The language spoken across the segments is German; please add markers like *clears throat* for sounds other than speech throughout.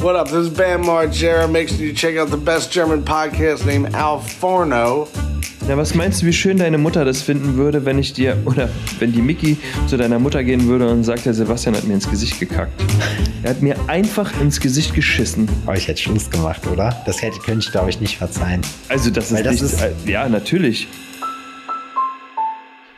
What up? This is Bam Margera. Make sure you check out the best German podcast named Al Forno. Ja, was meinst du, wie schön deine Mutter das finden würde, wenn ich dir, oder wenn die Mickey zu deiner Mutter gehen würde und sagt, der Sebastian hat mir ins Gesicht gekackt. Er hat mir einfach ins Gesicht geschissen. Aber ich hätte Schluss gemacht, oder? Das hätte, könnte ich, glaube ich, nicht verzeihen. Also das ist, Weil das nicht, ist- äh, ja, natürlich.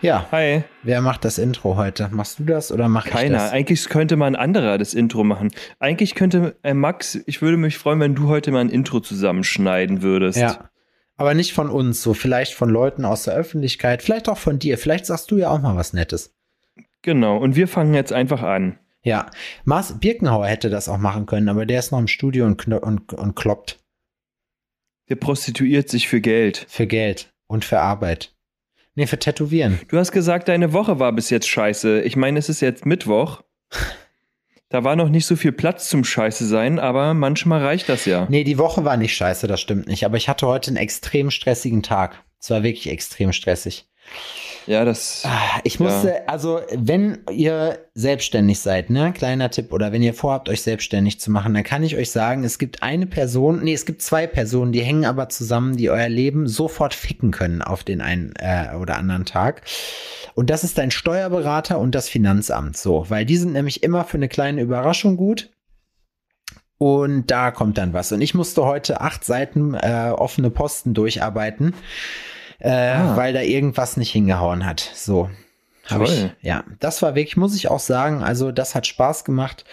Ja. Hi. Wer macht das Intro heute? Machst du das oder mach ich Keiner. das? Eigentlich könnte mal ein anderer das Intro machen. Eigentlich könnte, äh, Max, ich würde mich freuen, wenn du heute mal ein Intro zusammenschneiden würdest. Ja. Aber nicht von uns, so vielleicht von Leuten aus der Öffentlichkeit, vielleicht auch von dir. Vielleicht sagst du ja auch mal was Nettes. Genau. Und wir fangen jetzt einfach an. Ja, Mars Birkenhauer hätte das auch machen können, aber der ist noch im Studio und, und, und kloppt Der prostituiert sich für Geld. für Geld und für Arbeit. Nee, für Tätowieren. Du hast gesagt, deine Woche war bis jetzt scheiße. Ich meine, es ist jetzt Mittwoch. Da war noch nicht so viel Platz zum Scheiße sein, aber manchmal reicht das ja. Nee, die Woche war nicht scheiße, das stimmt nicht. Aber ich hatte heute einen extrem stressigen Tag. Es war wirklich extrem stressig. Ja, das. Ah, Ich musste, also wenn ihr selbstständig seid, ne, kleiner Tipp, oder wenn ihr vorhabt, euch selbstständig zu machen, dann kann ich euch sagen, es gibt eine Person, nee, es gibt zwei Personen, die hängen aber zusammen, die euer Leben sofort ficken können auf den einen äh, oder anderen Tag. Und das ist dein Steuerberater und das Finanzamt, so, weil die sind nämlich immer für eine kleine Überraschung gut. Und da kommt dann was. Und ich musste heute acht Seiten äh, offene Posten durcharbeiten, äh, Ah. weil da irgendwas nicht hingehauen hat. So. Hab ich, ja, das war wirklich, muss ich auch sagen, also das hat Spaß gemacht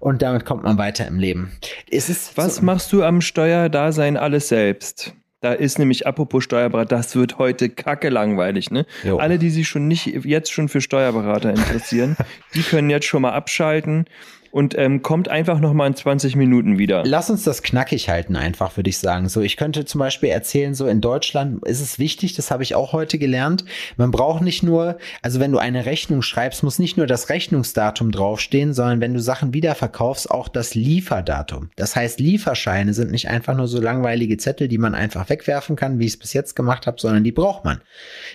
und damit kommt man weiter im Leben. Es ist Was so, machst du am Steuerdasein alles selbst? Da ist nämlich, apropos Steuerberater, das wird heute kacke langweilig, ne? Jo. Alle, die sich schon nicht jetzt schon für Steuerberater interessieren, *laughs* die können jetzt schon mal abschalten und ähm, kommt einfach noch mal in 20 Minuten wieder. Lass uns das knackig halten, einfach, würde ich sagen. So, ich könnte zum Beispiel erzählen, so in Deutschland ist es wichtig, das habe ich auch heute gelernt. Man braucht nicht nur, also wenn du eine Rechnung schreibst, muss nicht nur das Rechnungsdatum draufstehen, sondern wenn du Sachen wiederverkaufst, auch das Lieferdatum. Das heißt, Lieferscheine sind nicht einfach nur so langweilige Zettel, die man einfach wegwerfen kann, wie ich es bis jetzt gemacht habe, sondern die braucht man.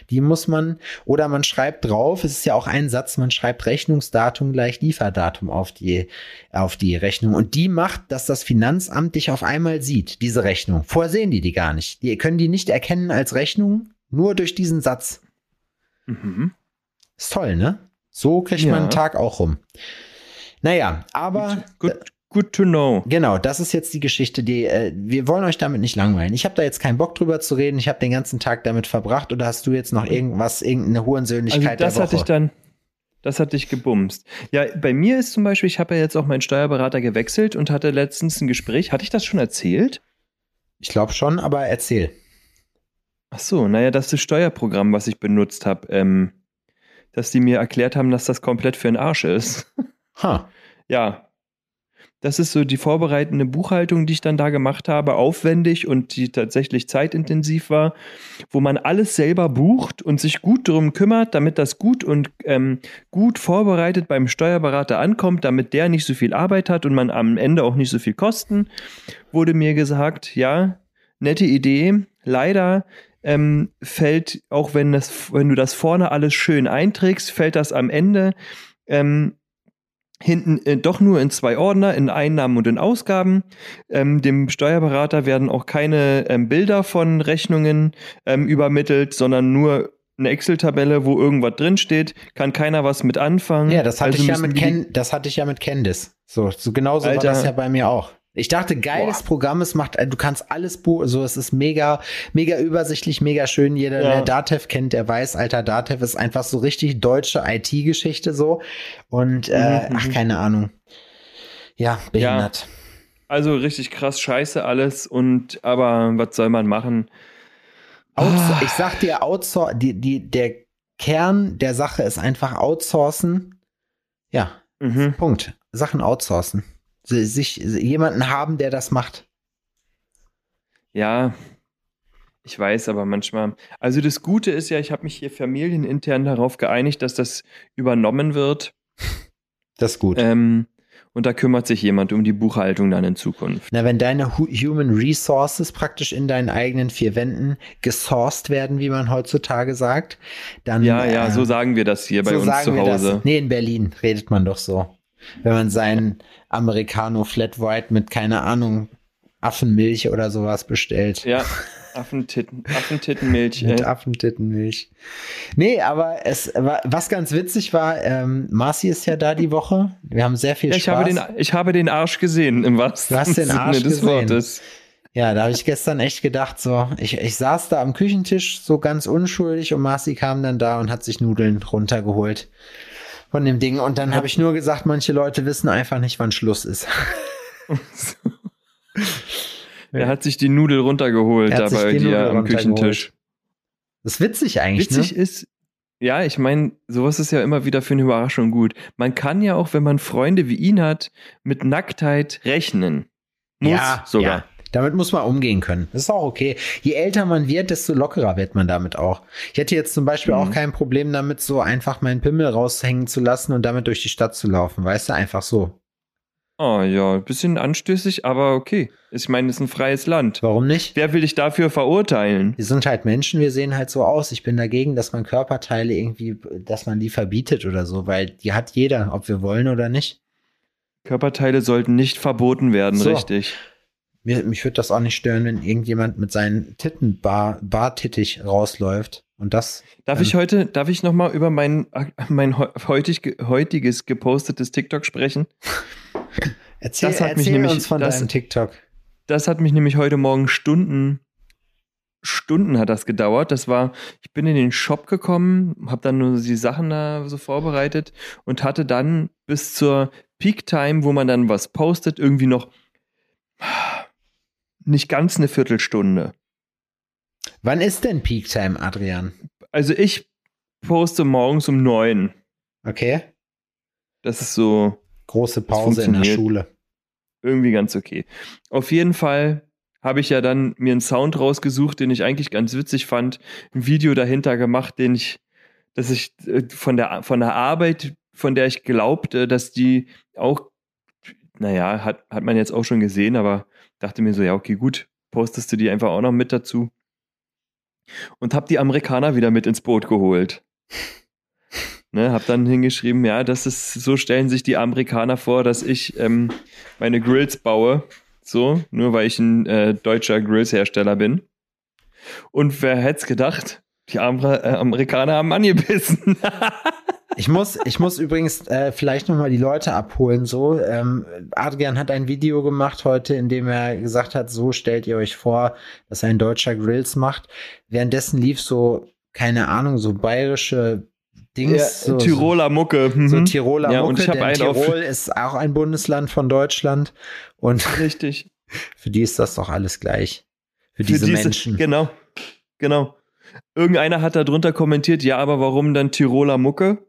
Die muss man, oder man schreibt drauf, es ist ja auch ein Satz, man schreibt Rechnungsdatum gleich Lieferdatum auf die, auf die Rechnung. Und die macht, dass das Finanzamt dich auf einmal sieht, diese Rechnung. Vorher sehen die die gar nicht. Die können die nicht erkennen als Rechnung, nur durch diesen Satz. Mhm. Ist toll, ne? So kriegt Ja. man einen Tag auch rum. Naja, aber Good, good to know. Genau, das ist jetzt die Geschichte, die äh, wir wollen euch damit nicht langweilen. Ich habe da jetzt keinen Bock drüber zu reden. Ich habe den ganzen Tag damit verbracht. Oder hast du jetzt noch irgendwas, irgendeine Also Hurensöhnlichkeit das der hatte ich dann, das hatte ich gebumst. Ja, bei mir ist zum Beispiel, ich habe ja jetzt auch meinen Steuerberater gewechselt und hatte letztens ein Gespräch. Hatte ich das schon erzählt? ich glaube schon, aber erzähl. Ach so, naja, das ist das Steuerprogramm, was ich benutzt habe, ähm, dass die mir erklärt haben, dass das komplett für den Arsch ist. Ha. ja. Das ist so die vorbereitende Buchhaltung, die ich dann da gemacht habe, aufwendig und die tatsächlich zeitintensiv war, wo man alles selber bucht und sich gut darum kümmert, damit das gut und ähm, gut vorbereitet beim Steuerberater ankommt, damit der nicht so viel Arbeit hat und man am Ende auch nicht so viel Kosten, wurde mir gesagt, ja, nette Idee. Leider ähm, fällt, auch wenn, das, wenn du das vorne alles schön einträgst, fällt das am Ende ähm, hinten äh, doch nur in zwei Ordner, in Einnahmen und in Ausgaben. Ähm, dem Steuerberater werden auch keine ähm, Bilder von Rechnungen ähm, übermittelt, sondern nur eine Excel-Tabelle, wo irgendwas drinsteht, kann keiner was mit anfangen. Ja, das hatte Also ich ja mit Ken, das hatte ich ja mit Candice. So, so genauso Alter. war das ja bei mir auch. Ich dachte, geiles Boah. Programm, es macht, äh, du kannst alles buchen, so, es ist mega, mega übersichtlich, mega schön. Jeder, Ja. der Datev kennt, der weiß, alter, Datev ist einfach so richtig deutsche IT-Geschichte so. Und, äh, Mhm, ach, mhm. keine Ahnung. Ja, behindert. Also richtig krass scheiße alles und aber was soll man machen? Outso Ah. Ich sag dir, Outsour die, die, der Kern der Sache ist einfach outsourcen. Ja, Mhm. Punkt. Sachen outsourcen. Si- Sich jemanden haben, der das macht. Ja, ich weiß, aber manchmal. Also das Gute ist ja, ich habe mich hier familienintern darauf geeinigt, dass das übernommen wird. Das ist gut. Ähm, und da kümmert sich jemand um die Buchhaltung dann in Zukunft. Na, wenn deine Hu Human Resources praktisch in deinen eigenen vier Wänden gesourced werden, wie man heutzutage sagt, dann. Ja, ja, äh, so sagen wir das hier bei so uns sagen zu wir Hause. Das. Nee, in Berlin redet man doch so. Wenn man seinen Americano Flat White mit, keine Ahnung, Affenmilch oder sowas bestellt. Ja, Affentitten, Affentittenmilch. Mit ey. Affentittenmilch. Nee, aber es war, was ganz witzig war, ähm, Marci ist ja da die Woche. Wir haben sehr viel Ja, ich, Spaß. habe den, ich habe den Arsch gesehen, im wahrsten Du hast den Sinne Arsch des gesehen. Wortes. Ja, da habe ich gestern echt gedacht, so, ich, ich saß da am Küchentisch so ganz unschuldig und Marci kam dann da und hat sich Nudeln runtergeholt von dem Ding. Und dann habe ich nur gesagt, manche Leute wissen einfach nicht, wann Schluss ist. *laughs* Er hat sich die Nudel runtergeholt Er da bei die dir am. Küchentisch. Das ist witzig eigentlich, Witzig ne? ist, ja, ich meine, sowas ist ja immer wieder für eine Überraschung gut. Man kann ja auch, wenn man Freunde wie ihn hat, mit Nacktheit rechnen. Muss ja, sogar. Ja. Damit muss man umgehen können. Das ist auch okay. Je älter man wird, desto lockerer wird man damit auch. Ich hätte jetzt zum Beispiel Mhm. auch kein Problem damit, so einfach meinen Pimmel raushängen zu lassen und damit durch die Stadt zu laufen. Weißt du, einfach so. Oh ja, ein bisschen anstößig, aber okay. Ich meine, es ist ein freies Land. Warum nicht? Wer will dich dafür verurteilen? Wir sind halt Menschen, wir sehen halt so aus. Ich bin dagegen, dass man Körperteile irgendwie, dass man die verbietet oder so, weil die hat jeder, ob wir wollen oder nicht. Körperteile sollten nicht verboten werden, So. richtig. Mir, mich würde das auch nicht stören, wenn irgendjemand mit seinen Titten bar, bartittig rausläuft. Und das. Darf Ähm. ich heute, darf ich nochmal über mein, mein heu- heutig, heutiges gepostetes TikTok sprechen? *laughs* Erzähl, Das hat mich erzähl nämlich- uns von das- deinem TikTok. Das hat mich nämlich heute Morgen Stunden, Stunden hat das gedauert. Das war, ich bin in den Shop gekommen, habe dann nur die Sachen da so vorbereitet und hatte dann bis zur Peak Time, wo man dann was postet, irgendwie noch nicht ganz eine Viertelstunde. Wann ist denn Peak Time, Adrian? Also ich poste morgens um neun. Okay. Das ist so Große Pause in der. Schule. irgendwie ganz okay. Auf jeden Fall habe ich ja dann mir einen Sound rausgesucht, den ich eigentlich ganz witzig fand, ein Video dahinter gemacht, den ich, dass ich äh, von der von der Arbeit, von der ich glaubte, dass die auch, naja, hat, hat man jetzt auch schon gesehen, aber dachte mir so, ja, okay, gut, postest du die einfach auch noch mit dazu. Und hab die Amerikaner wieder mit ins Boot geholt. *laughs* Ne, hab dann hingeschrieben, ja, das ist, so stellen sich die Amerikaner vor, dass ich ähm, meine Grills baue. So, nur weil ich ein äh, deutscher Grillshersteller bin. Und wer hätte es gedacht? Die Amer äh, Amerikaner haben angebissen. *laughs* Ich muss, ich muss übrigens äh, vielleicht noch mal die Leute abholen. So, ähm, Adrian hat ein Video gemacht heute, in dem er gesagt hat: So stellt ihr euch vor, dass ein Deutscher Grills macht. Währenddessen lief so keine Ahnung, so bayerische Dings, Ja, so, Tiroler Mucke. so, so mhm. Tiroler Ja, Mucke, und ich denn einen. Tirol ist auch ein Bundesland von Deutschland und Richtig. *laughs* für die ist das doch alles gleich. Für, Für diese, Menschen. Genau. Genau. Irgendeiner hat da drunter kommentiert, ja, aber warum dann Tiroler Mucke?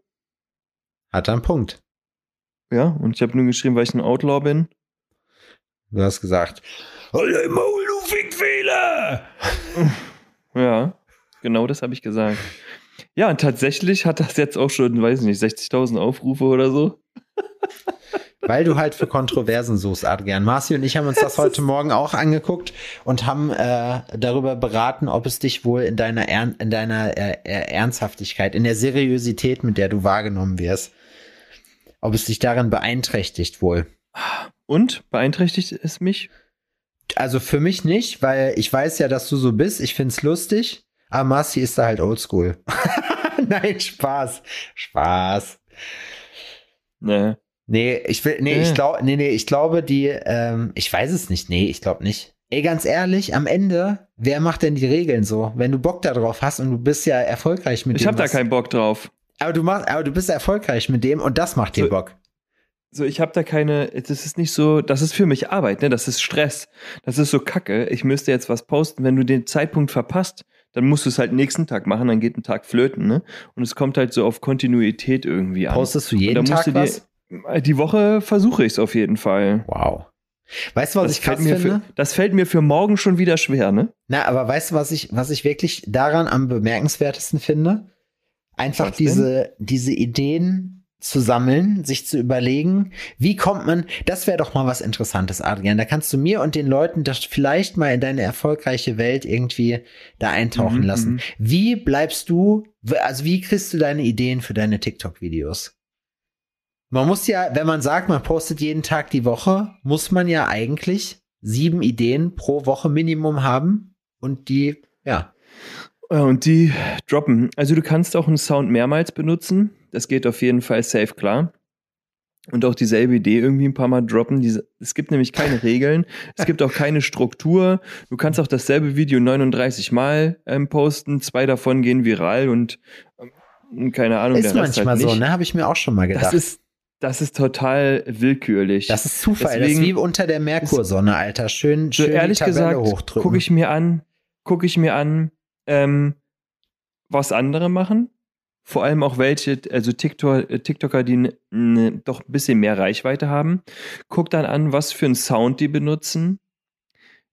Hat er einen Punkt. Ja, und ich habe nur geschrieben, weil ich ein Outlaw bin. Du hast gesagt, dein Maul, du Fickfehler! *laughs* Ja, genau das habe ich gesagt. Ja, und tatsächlich hat das jetzt auch schon, weiß ich nicht, 60.000 Aufrufe oder so. *laughs* Weil du halt für Kontroversen suchst, Adrian. Marci und ich haben uns *laughs* das heute Morgen auch angeguckt und haben äh, darüber beraten, ob es dich wohl in deiner, Ern in deiner äh, äh, Ernsthaftigkeit, in der Seriosität, mit der du wahrgenommen wirst, ob es dich darin beeinträchtigt wohl. Und beeinträchtigt es mich? Also für mich nicht, weil ich weiß ja, dass du so bist. Ich find's lustig. Aber Marci ist da halt oldschool. *laughs* Nein, Spaß. Spaß. Nee. Nee, ich will, nee, Äh. ich glaube, nee, nee, ich glaube, die, ähm, ich weiß es nicht, nee, ich glaube nicht. Ey, ganz ehrlich, am Ende, wer macht denn die Regeln so? Wenn du Bock darauf hast und du bist ja erfolgreich mit Ich habe da keinen Bock drauf. Aber du machst, aber du bist erfolgreich mit dem und das macht dir So- Bock. So, ich habe da keine, das ist nicht so, das ist für mich Arbeit, ne? Das ist Stress. Das ist so kacke. Ich müsste jetzt was posten. Wenn du den Zeitpunkt verpasst, dann musst du es halt nächsten Tag machen, dann geht ein Tag flöten, ne? Und es kommt halt so auf Kontinuität irgendwie an. Postest du jeden Tag du dir- was? Die Woche versuche ich es auf jeden Fall. Wow. Weißt du, was Das ich krass fällt, mir finde? für, das fällt mir für morgen schon wieder schwer, ne? Na, aber weißt du, was ich, was ich wirklich daran am bemerkenswertesten finde? Einfach Was denn? diese, diese Ideen zu sammeln, sich zu überlegen, wie kommt man, das wäre doch mal was Interessantes, Adrian. Da kannst du mir und den Leuten das vielleicht mal in deine erfolgreiche Welt irgendwie da eintauchen Mhm, lassen. mhm. Wie bleibst du, also wie kriegst du deine Ideen für deine TikTok-Videos? Man muss ja, wenn man sagt, man postet jeden Tag die Woche, muss man ja eigentlich sieben Ideen pro Woche Minimum haben und die, ja. Und die droppen. Also du kannst auch einen Sound mehrmals benutzen. Das geht auf jeden Fall safe klar. Und auch dieselbe Idee irgendwie ein paar Mal droppen. Diese, es gibt nämlich keine Regeln. Es gibt auch keine Struktur. Du kannst auch dasselbe Video 39 Mal ähm, posten. Zwei davon gehen viral und ähm, keine Ahnung. Ist manchmal halt so, ne? Habe ich mir auch schon mal gedacht. Das ist, das ist total willkürlich. Das ist Zufall. Deswegen, das ist wie unter der Merkursonne, Alter. Schön, schön so ehrlich gesagt, gucke ich mir an, gucke ich mir an, ähm, was andere machen. Vor allem auch welche, also TikTok, äh, TikToker, die ne, doch ein bisschen mehr Reichweite haben. Guck dann an, was für einen Sound die benutzen.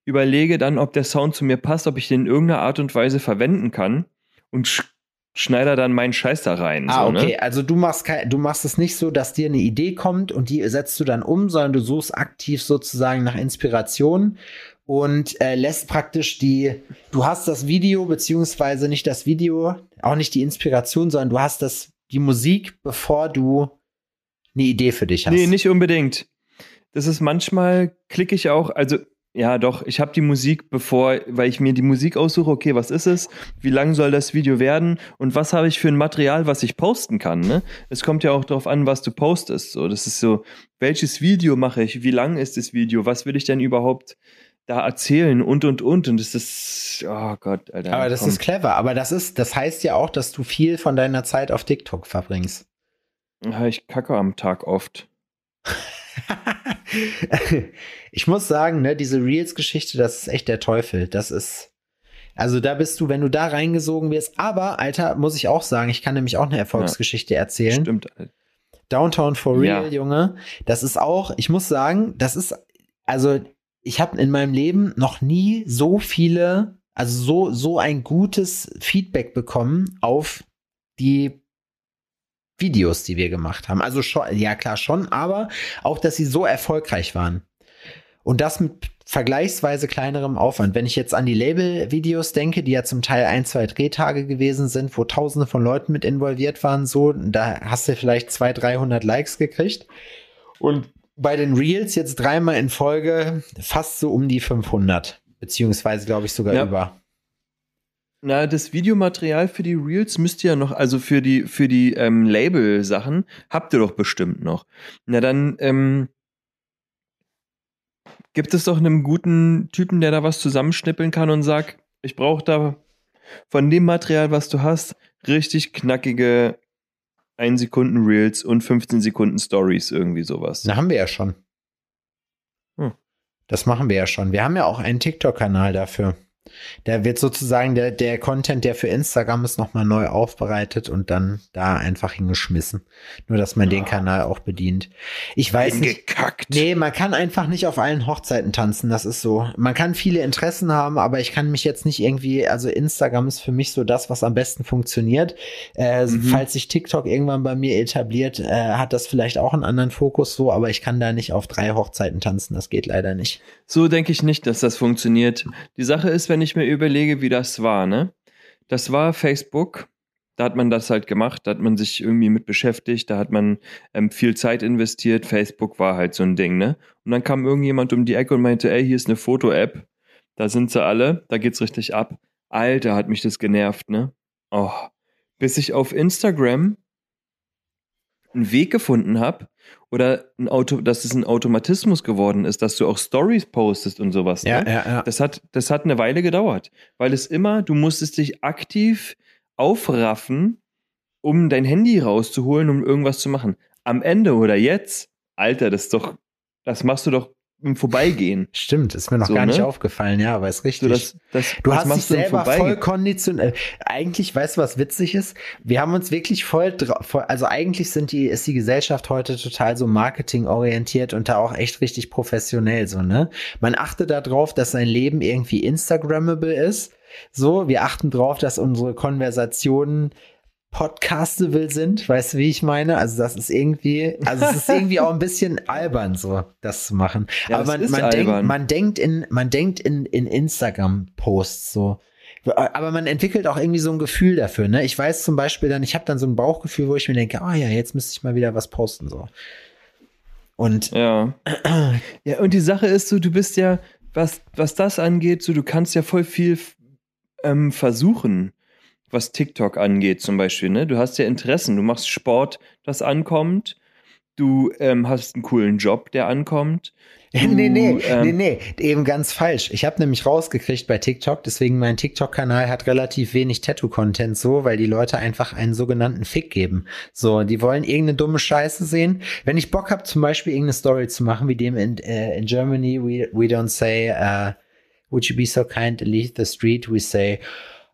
Überlege dann, ob der Sound zu mir passt, ob ich den in irgendeiner Art und Weise verwenden kann. Und sch schneide dann meinen Scheiß da rein. Ah, so, ne? okay. Ne? Also du machst, du machst es nicht so, dass dir eine Idee kommt und die setzt du dann um, sondern du suchst aktiv sozusagen nach Inspiration und äh, lässt praktisch die, du hast das Video, beziehungsweise nicht das Video, auch nicht die Inspiration, sondern du hast das, die Musik, bevor du eine Idee für dich hast. Nee, nicht unbedingt. Das ist manchmal, klicke ich auch, also ja, doch, ich habe die Musik bevor, weil ich mir die Musik aussuche, okay, was ist es? Wie lang soll das Video werden? Und was habe ich für ein Material, was ich posten kann? Ne? Es kommt ja auch darauf an, was du postest. So, das ist so, welches Video mache ich? Wie lang ist das Video? Was will ich denn überhaupt da erzählen und und und und es ist oh Gott, Alter. Aber das komm. ist clever, aber das ist das heißt ja auch, dass du viel von deiner Zeit auf TikTok verbringst. Ja, ich kacke am Tag oft. *laughs* ich muss sagen, ne, diese Reels Geschichte, das ist echt der Teufel. Das ist also da bist du, wenn du da reingesogen wirst, aber Alter, muss ich auch sagen, ich kann nämlich auch eine Erfolgsgeschichte ja, erzählen. Stimmt. Downtown for Real, ja. Junge. Das ist auch, ich muss sagen, das ist also ich habe in meinem Leben noch nie so viele, also so, so ein gutes Feedback bekommen auf die Videos, die wir gemacht haben. Also schon, ja klar schon, aber auch, dass sie so erfolgreich waren. Und das mit vergleichsweise kleinerem Aufwand. Wenn ich jetzt an die Label-Videos denke, die ja zum Teil ein, zwei Drehtage gewesen sind, wo tausende von Leuten mit involviert waren, so, da hast du vielleicht zwei, dreihundert Likes gekriegt. Und bei den Reels jetzt dreimal in Folge fast so um die 500. Beziehungsweise, glaube ich, sogar ja. über. Na, das Videomaterial für die Reels müsst ihr ja noch, also für die, für die ähm, Label-Sachen, habt ihr doch bestimmt noch. Na dann, ähm, gibt es doch einen guten Typen, der da was zusammenschnippeln kann und sagt, ich brauche da von dem Material, was du hast, richtig knackige 1 Sekunden Reels und 15 Sekunden Stories, irgendwie sowas. Na, haben wir ja schon. Hm. Das machen wir ja schon. Wir haben ja auch einen TikTok-Kanal dafür. Da wird sozusagen der, der Content, der für Instagram ist, nochmal neu aufbereitet und dann da einfach hingeschmissen. Nur, dass man ja. den Kanal auch bedient. Ich weiß Hingekackt. nicht. Nee, man kann einfach nicht auf allen Hochzeiten tanzen. Das ist so. Man kann viele Interessen haben, aber ich kann mich jetzt nicht irgendwie, also Instagram ist für mich so das, was am besten funktioniert. Äh, mhm. Falls sich TikTok irgendwann bei mir etabliert, äh, hat das vielleicht auch einen anderen Fokus so, aber ich kann da nicht auf drei Hochzeiten tanzen. Das geht leider nicht. So denke ich nicht, dass das funktioniert. Die Sache ist, wenn ich mir überlege, wie das war, ne? Das war Facebook. Da hat man das halt gemacht, da hat man sich irgendwie mit beschäftigt, da hat man ähm, viel Zeit investiert. Facebook war halt so ein Ding, ne? Und dann kam irgendjemand um die Ecke und meinte, ey, hier ist eine Foto-App. Da sind sie alle, da geht's richtig ab. Alter, hat mich das genervt, ne? Oh. Bis ich auf Instagram einen Weg gefunden habe oder ein Auto, dass es ein Automatismus geworden ist, dass du auch Stories postest und sowas. Ja, ne? ja, ja. Das hat, das hat eine Weile gedauert, weil es immer, du musstest dich aktiv aufraffen, um dein Handy rauszuholen, um irgendwas zu machen. Am Ende oder jetzt, Alter, das ist doch, das machst du doch im Vorbeigehen. Stimmt, ist mir noch so, gar nicht ne? aufgefallen, ja, aber ist richtig. So, das, das, du hast dich selber voll konditioniert. Eigentlich, weißt du, was witzig ist? Wir haben uns wirklich voll, also eigentlich sind die, ist die Gesellschaft heute total so marketingorientiert und da auch echt richtig professionell, so, ne? Man achtet darauf, dass sein Leben irgendwie Instagrammable ist. So, wir achten darauf, dass unsere Konversationen Podcastable sind, weißt du, wie ich meine? Also das ist irgendwie, also es ist *laughs* irgendwie auch ein bisschen albern, so das zu machen. Ja, Aber man, man denkt, man denkt in, man denkt in, in Instagram-Posts so, Aber man entwickelt auch irgendwie so ein Gefühl dafür, ne? Ich weiß zum Beispiel dann, ich habe dann so ein Bauchgefühl, wo ich mir denke, ah ja, jetzt müsste ich mal wieder was posten, so. Und Ja. *clears throat* ja, und die Sache ist so, du bist ja, was, was das angeht, so du kannst ja voll viel ähm, versuchen, was TikTok angeht, zum Beispiel. Ne? Du hast ja Interessen, du machst Sport, das ankommt, du ähm, hast einen coolen Job, der ankommt. *laughs* Du, nee, nee, ähm, nee, nee, eben ganz falsch. Ich habe nämlich rausgekriegt bei TikTok, deswegen mein TikTok-Kanal hat relativ wenig Tattoo-Content so, weil die Leute einfach einen sogenannten Fick geben. So, die wollen irgendeine dumme Scheiße sehen. Wenn ich Bock habe, zum Beispiel irgendeine Story zu machen, wie dem in, äh, in Germany, we, we don't say, uh, would you be so kind to leave the street, we say,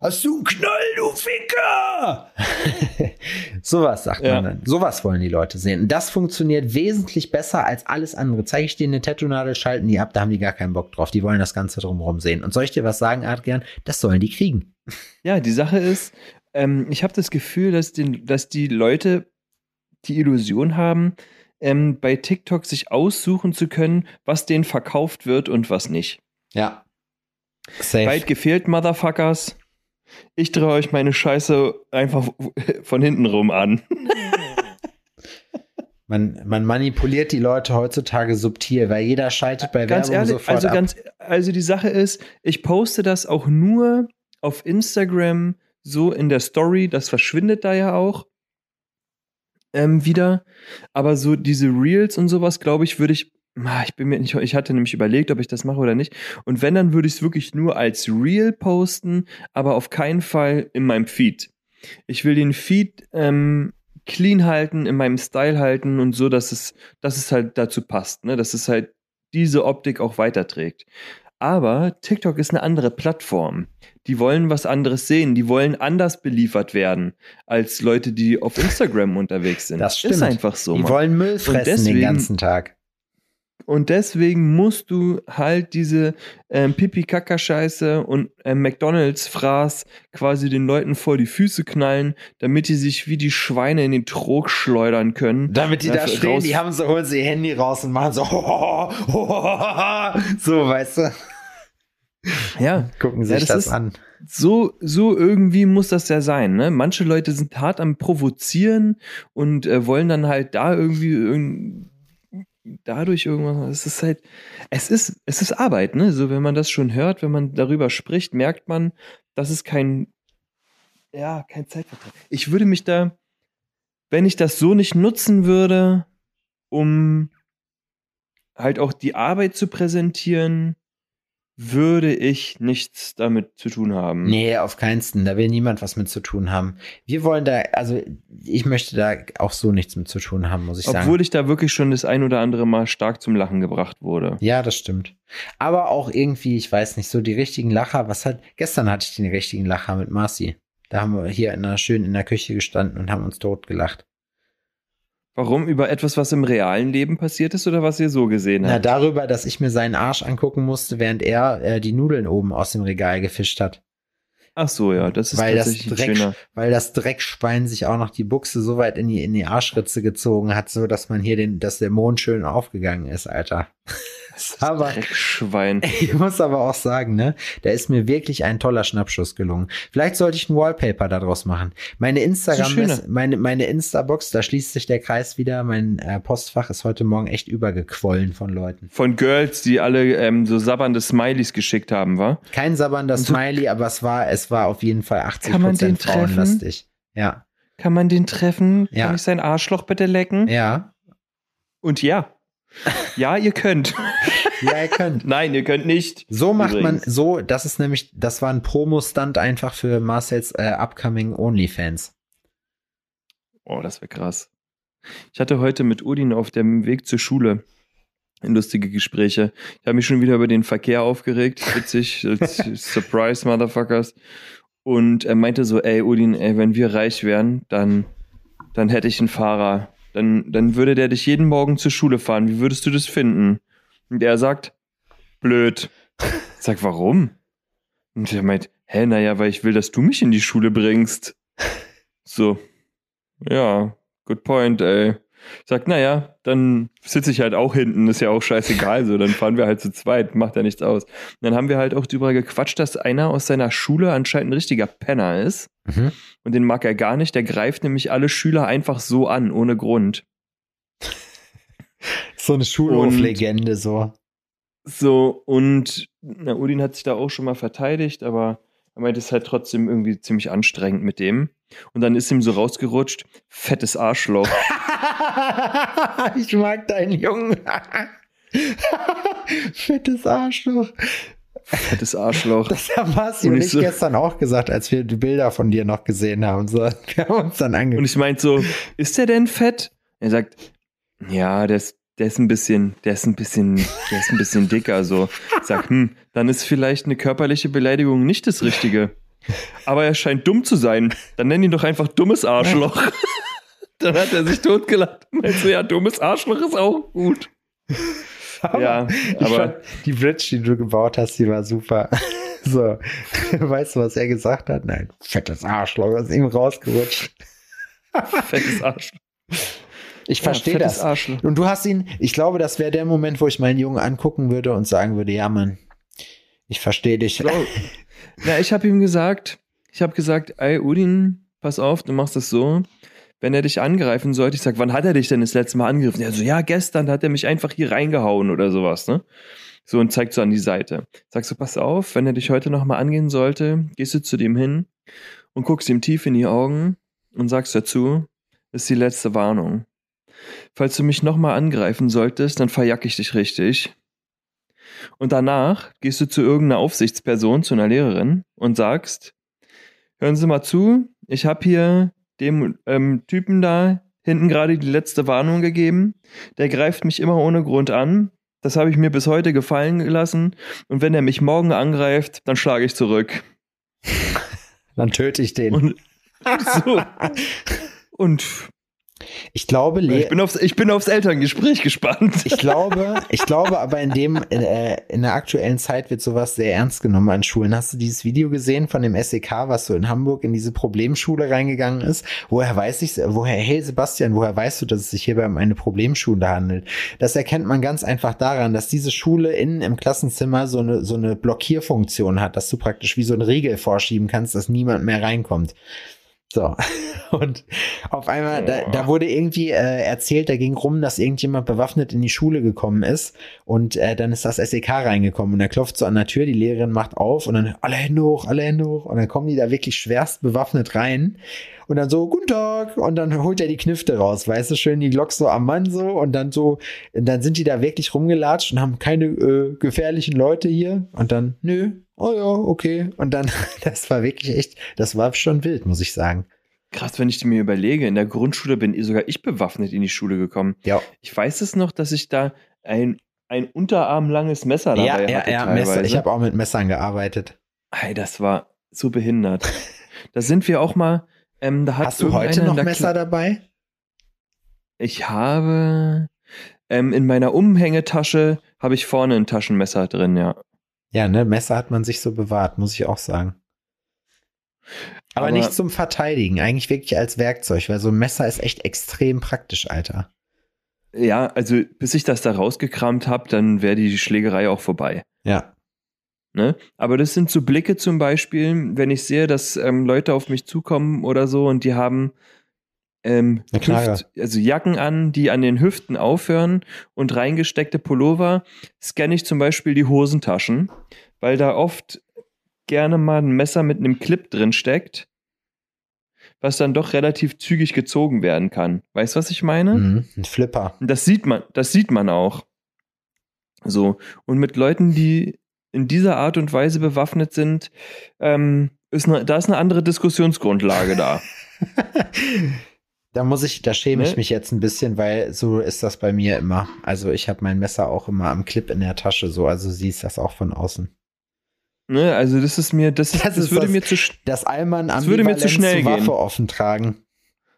Hast du einen Knall, du Ficker? *laughs* Sowas sagt Ja. man dann. Sowas wollen die Leute sehen. Und das funktioniert wesentlich besser als alles andere. Zeige ich denen eine Tattoo-Nadel, schalten die ab, da haben die gar keinen Bock drauf. Die wollen das Ganze drumherum sehen. Und soll ich dir was sagen, Adrian? Das sollen die kriegen. Ja, die Sache ist, ähm, ich habe das Gefühl, dass, den, dass die Leute die Illusion haben, ähm, bei TikTok sich aussuchen zu können, was denen verkauft wird und was nicht. Ja. Safe. Weit gefehlt, Motherfuckers. Ich drehe euch meine Scheiße einfach von hinten rum an. *laughs* Man, man manipuliert die Leute heutzutage subtil, weil jeder schaltet bei Ganz Werbung ehrlich, sofort also ab. ganz, also die Sache ist, ich poste das auch nur auf Instagram so in der Story, das verschwindet da ja auch ähm, wieder. Aber so diese Reels und sowas, glaube ich, würde ich, ich bin mir nicht, ich hatte nämlich überlegt, ob ich das mache oder nicht. Und wenn, dann würde ich es wirklich nur als Reel posten, aber auf keinen Fall in meinem Feed. Ich will den Feed ähm, clean halten, in meinem Style halten und so, dass es, dass es halt dazu passt, ne? dass es halt diese Optik auch weiterträgt. Aber TikTok ist eine andere Plattform. Die wollen was anderes sehen. Die wollen anders beliefert werden als Leute, die auf Instagram unterwegs sind. Das stimmt. Ist einfach so. die Mann. wollen Müll fressen deswegen- den ganzen Tag. Und deswegen musst du halt diese ähm, Pipi-Kaka-Scheiße und ähm, McDonalds-Fraß quasi den Leuten vor die Füße knallen, damit die sich wie die Schweine in den Trog schleudern können. Damit die da stehen, die haben so, holen sie ihr Handy raus und machen so, *laughs* so, weißt du, Ja, gucken Ja, sich das das, ist- an. so, so irgendwie muss das ja sein. Ne? Manche Leute sind hart am Provozieren und äh, wollen dann halt da irgendwie irgend dadurch irgendwas. Es ist halt, es ist, es ist Arbeit, ne? So, wenn man das schon hört, wenn man darüber spricht, merkt man, das ist kein, ja, kein Zeitvertrag. Ich würde mich da, wenn ich das so nicht nutzen würde, um halt auch die Arbeit zu präsentieren, würde ich nichts damit zu tun haben. Nee, auf keinsten. Da will niemand was mit zu tun haben. Wir wollen da, also ich möchte da auch so nichts mit zu tun haben, muss ich sagen. Obwohl ich da wirklich schon das ein oder andere Mal stark zum Lachen gebracht wurde. Ja, das stimmt. Aber auch irgendwie, ich weiß nicht, so die richtigen Lacher, was hat, gestern hatte ich den richtigen Lacher mit Marci. Da haben wir hier in der, schön in der Küche gestanden und haben uns totgelacht. Warum? Über etwas, was im realen Leben passiert ist oder was ihr so gesehen Na, habt? darüber, dass ich mir seinen Arsch angucken musste, während er äh, die Nudeln oben aus dem Regal gefischt hat. Ach so, ja, das ist Weil das, tatsächlich ein Dreck, schöner. weil das Dreckschwein sich auch noch die Buchse so weit in die, in die Arschritze gezogen hat, so dass man hier den, dass der Mond schön aufgegangen ist, Alter. *laughs* aber Dreckschwein. *laughs* ich muss aber auch sagen, ne, da ist mir wirklich ein toller Schnappschuss gelungen. Vielleicht sollte ich ein Wallpaper daraus machen. Meine Instagram, ist, meine, meine Instabox, da schließt sich der Kreis wieder. Mein äh, Postfach ist heute Morgen echt übergequollen von Leuten. Von Girls, die alle ähm, so sabbernde Smileys geschickt haben, war? Kein so- Smiley, aber es war, es war auf jeden Fall 80 Kann man den treffen? frauenlastig. Ja, Kann man den treffen? Ja. Kann ich sein Arschloch bitte lecken? ja, Und ja. Ja, ihr könnt. *laughs* ja, ihr könnt. Nein, ihr könnt nicht. So macht Übrigens. man, so, das ist nämlich, das war ein Promo-Stunt einfach für Marcels äh, upcoming OnlyFans. Oh, das wäre krass. Ich hatte heute mit Udin auf dem Weg zur Schule lustige Gespräche. Ich habe mich schon wieder über den Verkehr aufgeregt. Witzig. *laughs* Surprise, Motherfuckers. Und er meinte so, ey, Udin, ey, wenn wir reich wären, dann, dann hätte ich einen Fahrer. Dann, dann würde der dich jeden Morgen zur Schule fahren. Wie würdest du das finden? Und er sagt, blöd. Ich *laughs* sag, warum? Und er meint, hä, naja, weil ich will, dass du mich in die Schule bringst. *laughs* So, ja, good point, ey. Sagt, naja, dann sitze ich halt auch hinten, ist ja auch scheißegal, so, dann fahren wir halt zu zweit, macht ja nichts aus. Und dann haben wir halt auch darüber gequatscht, dass einer aus seiner Schule anscheinend ein richtiger Penner ist. Mhm. Und den mag er gar nicht, der greift nämlich alle Schüler einfach so an, ohne Grund. So eine Schulhoflegende, so. So, und na, Udin hat sich da auch schon mal verteidigt, aber er meint, es ist halt trotzdem irgendwie ziemlich anstrengend mit dem. Und dann ist ihm so rausgerutscht, fettes Arschloch. *laughs* ich mag deinen Jungen. *laughs* Fettes Arschloch. Fettes Arschloch. Das haben Marci und, Und ich, so- gestern auch gesagt, als wir die Bilder von dir noch gesehen haben. So, *laughs* wir haben uns dann Und angeguckt. ich meinte so, ist der denn fett? Er sagt, ja, der ist, der ist ein bisschen, der ist ein bisschen, der ist ein bisschen dicker, so. Ich sag, hm, dann ist vielleicht eine körperliche Beleidigung nicht das Richtige. Aber er scheint dumm zu sein. Dann nenn ihn doch einfach dummes Arschloch. Dann hat er sich totgelacht. *laughs* Meinst du, ja, dummes Arschloch ist auch gut. Ja, ich aber fand, die Bridge, die du gebaut hast, die war super. *laughs* So, weißt du, was er gesagt hat? Nein, fettes Arschloch, ist ihm rausgerutscht. *laughs* fettes Arschloch. Ich verstehe ja, das. Arschloch. Und du hast ihn, ich glaube, das wäre der Moment, wo ich meinen Jungen angucken würde und sagen würde, ja, Mann, ich verstehe dich. So. Na, ich habe ihm gesagt, ich habe gesagt, ey, Udin, pass auf, du machst es so. Wenn er dich angreifen sollte, ich sag, wann hat er dich denn das letzte Mal angegriffen? Er so, ja, gestern hat er mich einfach hier reingehauen oder sowas, ne? So und zeigt so an die Seite. Sagst du, pass auf, wenn er dich heute nochmal angehen sollte, gehst du zu dem hin und guckst ihm tief in die Augen und sagst dazu, das ist die letzte Warnung. Falls du mich nochmal angreifen solltest, dann verjack ich dich richtig. Und danach gehst du zu irgendeiner Aufsichtsperson, zu einer Lehrerin und sagst, hören Sie mal zu, ich habe hier dem ähm, Typen da hinten gerade die letzte Warnung gegeben. Der greift mich immer ohne Grund an. Das habe ich mir bis heute gefallen gelassen. Und wenn er mich morgen angreift, dann schlage ich zurück. Dann töte ich den. Und *laughs* so. Und ich glaube, Le ich bin, aufs, ich bin aufs Elterngespräch gespannt. Ich glaube, *laughs* ich glaube aber in dem, äh, in der aktuellen Zeit wird sowas sehr ernst genommen an Schulen. Hast du dieses Video gesehen von dem SEK, was so in Hamburg in diese Problemschule reingegangen ist? Woher weiß ich, woher, hey Sebastian, woher weißt du, dass es sich hierbei um eine Problemschule handelt? Das erkennt man ganz einfach daran, dass diese Schule innen im Klassenzimmer so eine, so eine Blockierfunktion hat, dass du praktisch wie so ein Riegel vorschieben kannst, dass niemand mehr reinkommt. So. *laughs* Und auf einmal, da, da wurde irgendwie äh, erzählt, da ging rum, dass irgendjemand bewaffnet in die Schule gekommen ist und äh, dann ist das SEK reingekommen und er klopft so an der Tür, die Lehrerin macht auf und dann alle Hände hoch, alle Hände hoch und dann kommen die da wirklich schwerst bewaffnet rein und dann so, guten Tag und dann holt er die Knifte raus, weißt du, schön die Glock so am Mann so und dann so, dann sind die da wirklich rumgelatscht und haben keine äh, gefährlichen Leute hier und dann, nö, oh ja, okay und dann, *laughs* das war wirklich echt, das war schon wild, muss ich sagen. Krass, wenn ich mir überlege, in der Grundschule bin sogar ich bewaffnet in die Schule gekommen. Ja. Ich weiß es noch, dass ich da ein, ein unterarmlanges Messer dabei Ja, hatte. ja, ja, teilweise. Messer. Ich habe auch mit Messern gearbeitet. Ey, das war so behindert. *laughs* da sind wir auch mal. Ähm, da Hast du heute noch Messer dabei? Ich habe ähm, in meiner Umhängetasche habe ich vorne ein Taschenmesser drin, ja. Ja, ne, Messer hat man sich so bewahrt, muss ich auch sagen. Aber, Aber- nicht zum Verteidigen, eigentlich wirklich als Werkzeug, weil so ein Messer ist echt extrem praktisch, Alter. Ja, also bis ich das da rausgekramt habe, dann wäre die Schlägerei auch vorbei. Ja. Ne? Aber das sind so Blicke zum Beispiel, wenn ich sehe, dass ähm, Leute auf mich zukommen oder so und die haben ähm. Hüft, also Jacken an, die an den Hüften aufhören und reingesteckte Pullover, scanne ich zum Beispiel die Hosentaschen, weil da oft gerne mal ein Messer mit einem Clip drin steckt, was dann doch relativ zügig gezogen werden kann. Weißt du, was ich meine? Mhm. Ein Flipper. Das sieht man, das sieht man auch. So. Und mit Leuten, die in dieser Art und Weise bewaffnet sind, ähm, ist eine, da ist eine andere Diskussionsgrundlage da. *laughs* Da muss ich, da schäme ich Ne? mich jetzt ein bisschen, weil so ist das bei mir immer. Also ich habe mein Messer auch immer am Clip in der Tasche, so, also siehst das auch von außen. ne? Also das ist mir, das, ist, Das das, ist würde das- mir zu, Das Allmann Das würde mir zu schnell Waffe gehen. offen tragen.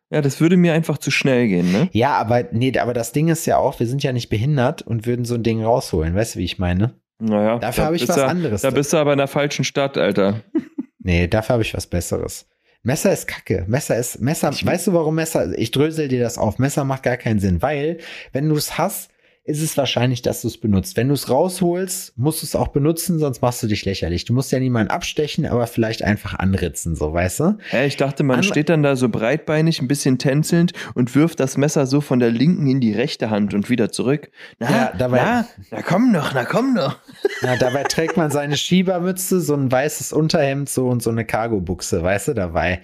ja, das würde mir einfach zu schnell gehen, ne? Ja, aber nee, aber das Ding ist ja auch, wir sind ja nicht behindert und würden so ein Ding rausholen. Weißt du, wie ich meine? Naja. Dafür da habe ich was du- anderes. Da bist du aber in der falschen Stadt, Alter. *laughs* Nee, dafür habe ich was Besseres. Messer ist Kacke. Messer ist, Messer, Ich- weißt du warum Messer? Ich drösel dir das auf. Messer macht gar keinen Sinn, weil, wenn du es hast, ist es wahrscheinlich, dass du es benutzt. Wenn du es rausholst, musst du es auch benutzen, sonst machst du dich lächerlich. Du musst ja niemanden abstechen, aber vielleicht einfach anritzen, so, weißt du? Hä, ich dachte, man An- steht dann da so breitbeinig, ein bisschen tänzelnd und wirft das Messer so von der linken in die rechte Hand und wieder zurück. Na, Ja, dabei- na, na komm doch, na komm doch. *laughs* Ja, dabei trägt man seine Schiebermütze, so ein weißes Unterhemd, so und so eine Cargo-Buchse, weißt du, dabei.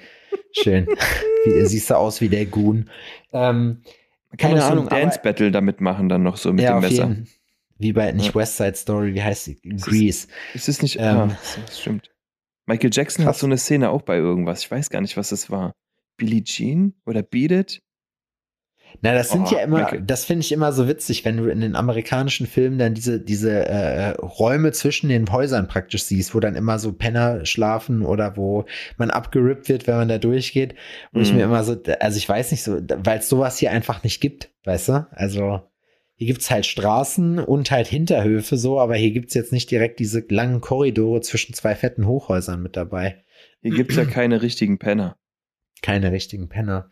Schön. *laughs* wie, siehst du aus wie der Goon. Ähm, Man kann Keine auch so Ahnung, ein Dance-Battle damit machen, dann noch so mit ja, dem Messer. jeden Wie bei, nicht Ja. West Side Story, wie heißt sie? Grease. Ist es nicht, Ähm, ah, das stimmt. Michael Jackson hat krass. so eine Szene auch bei irgendwas. Ich weiß gar nicht, was es war. Billie Jean oder Beat It? Na, das sind Oh, ja immer, Michael. das finde ich immer so witzig, wenn du in den amerikanischen Filmen dann diese, diese äh, Räume zwischen den Häusern praktisch siehst, wo dann immer so Penner schlafen oder wo man abgerippt wird, wenn man da durchgeht. Wo ich Mhm. mir immer so, also ich weiß nicht so, weil es sowas hier einfach nicht gibt, weißt du? Also hier gibt's halt Straßen und halt Hinterhöfe so, aber hier gibt's jetzt nicht direkt diese langen Korridore zwischen zwei fetten Hochhäusern mit dabei. Hier gibt es ja *clears throat* keine richtigen Penner. Keine richtigen Penner.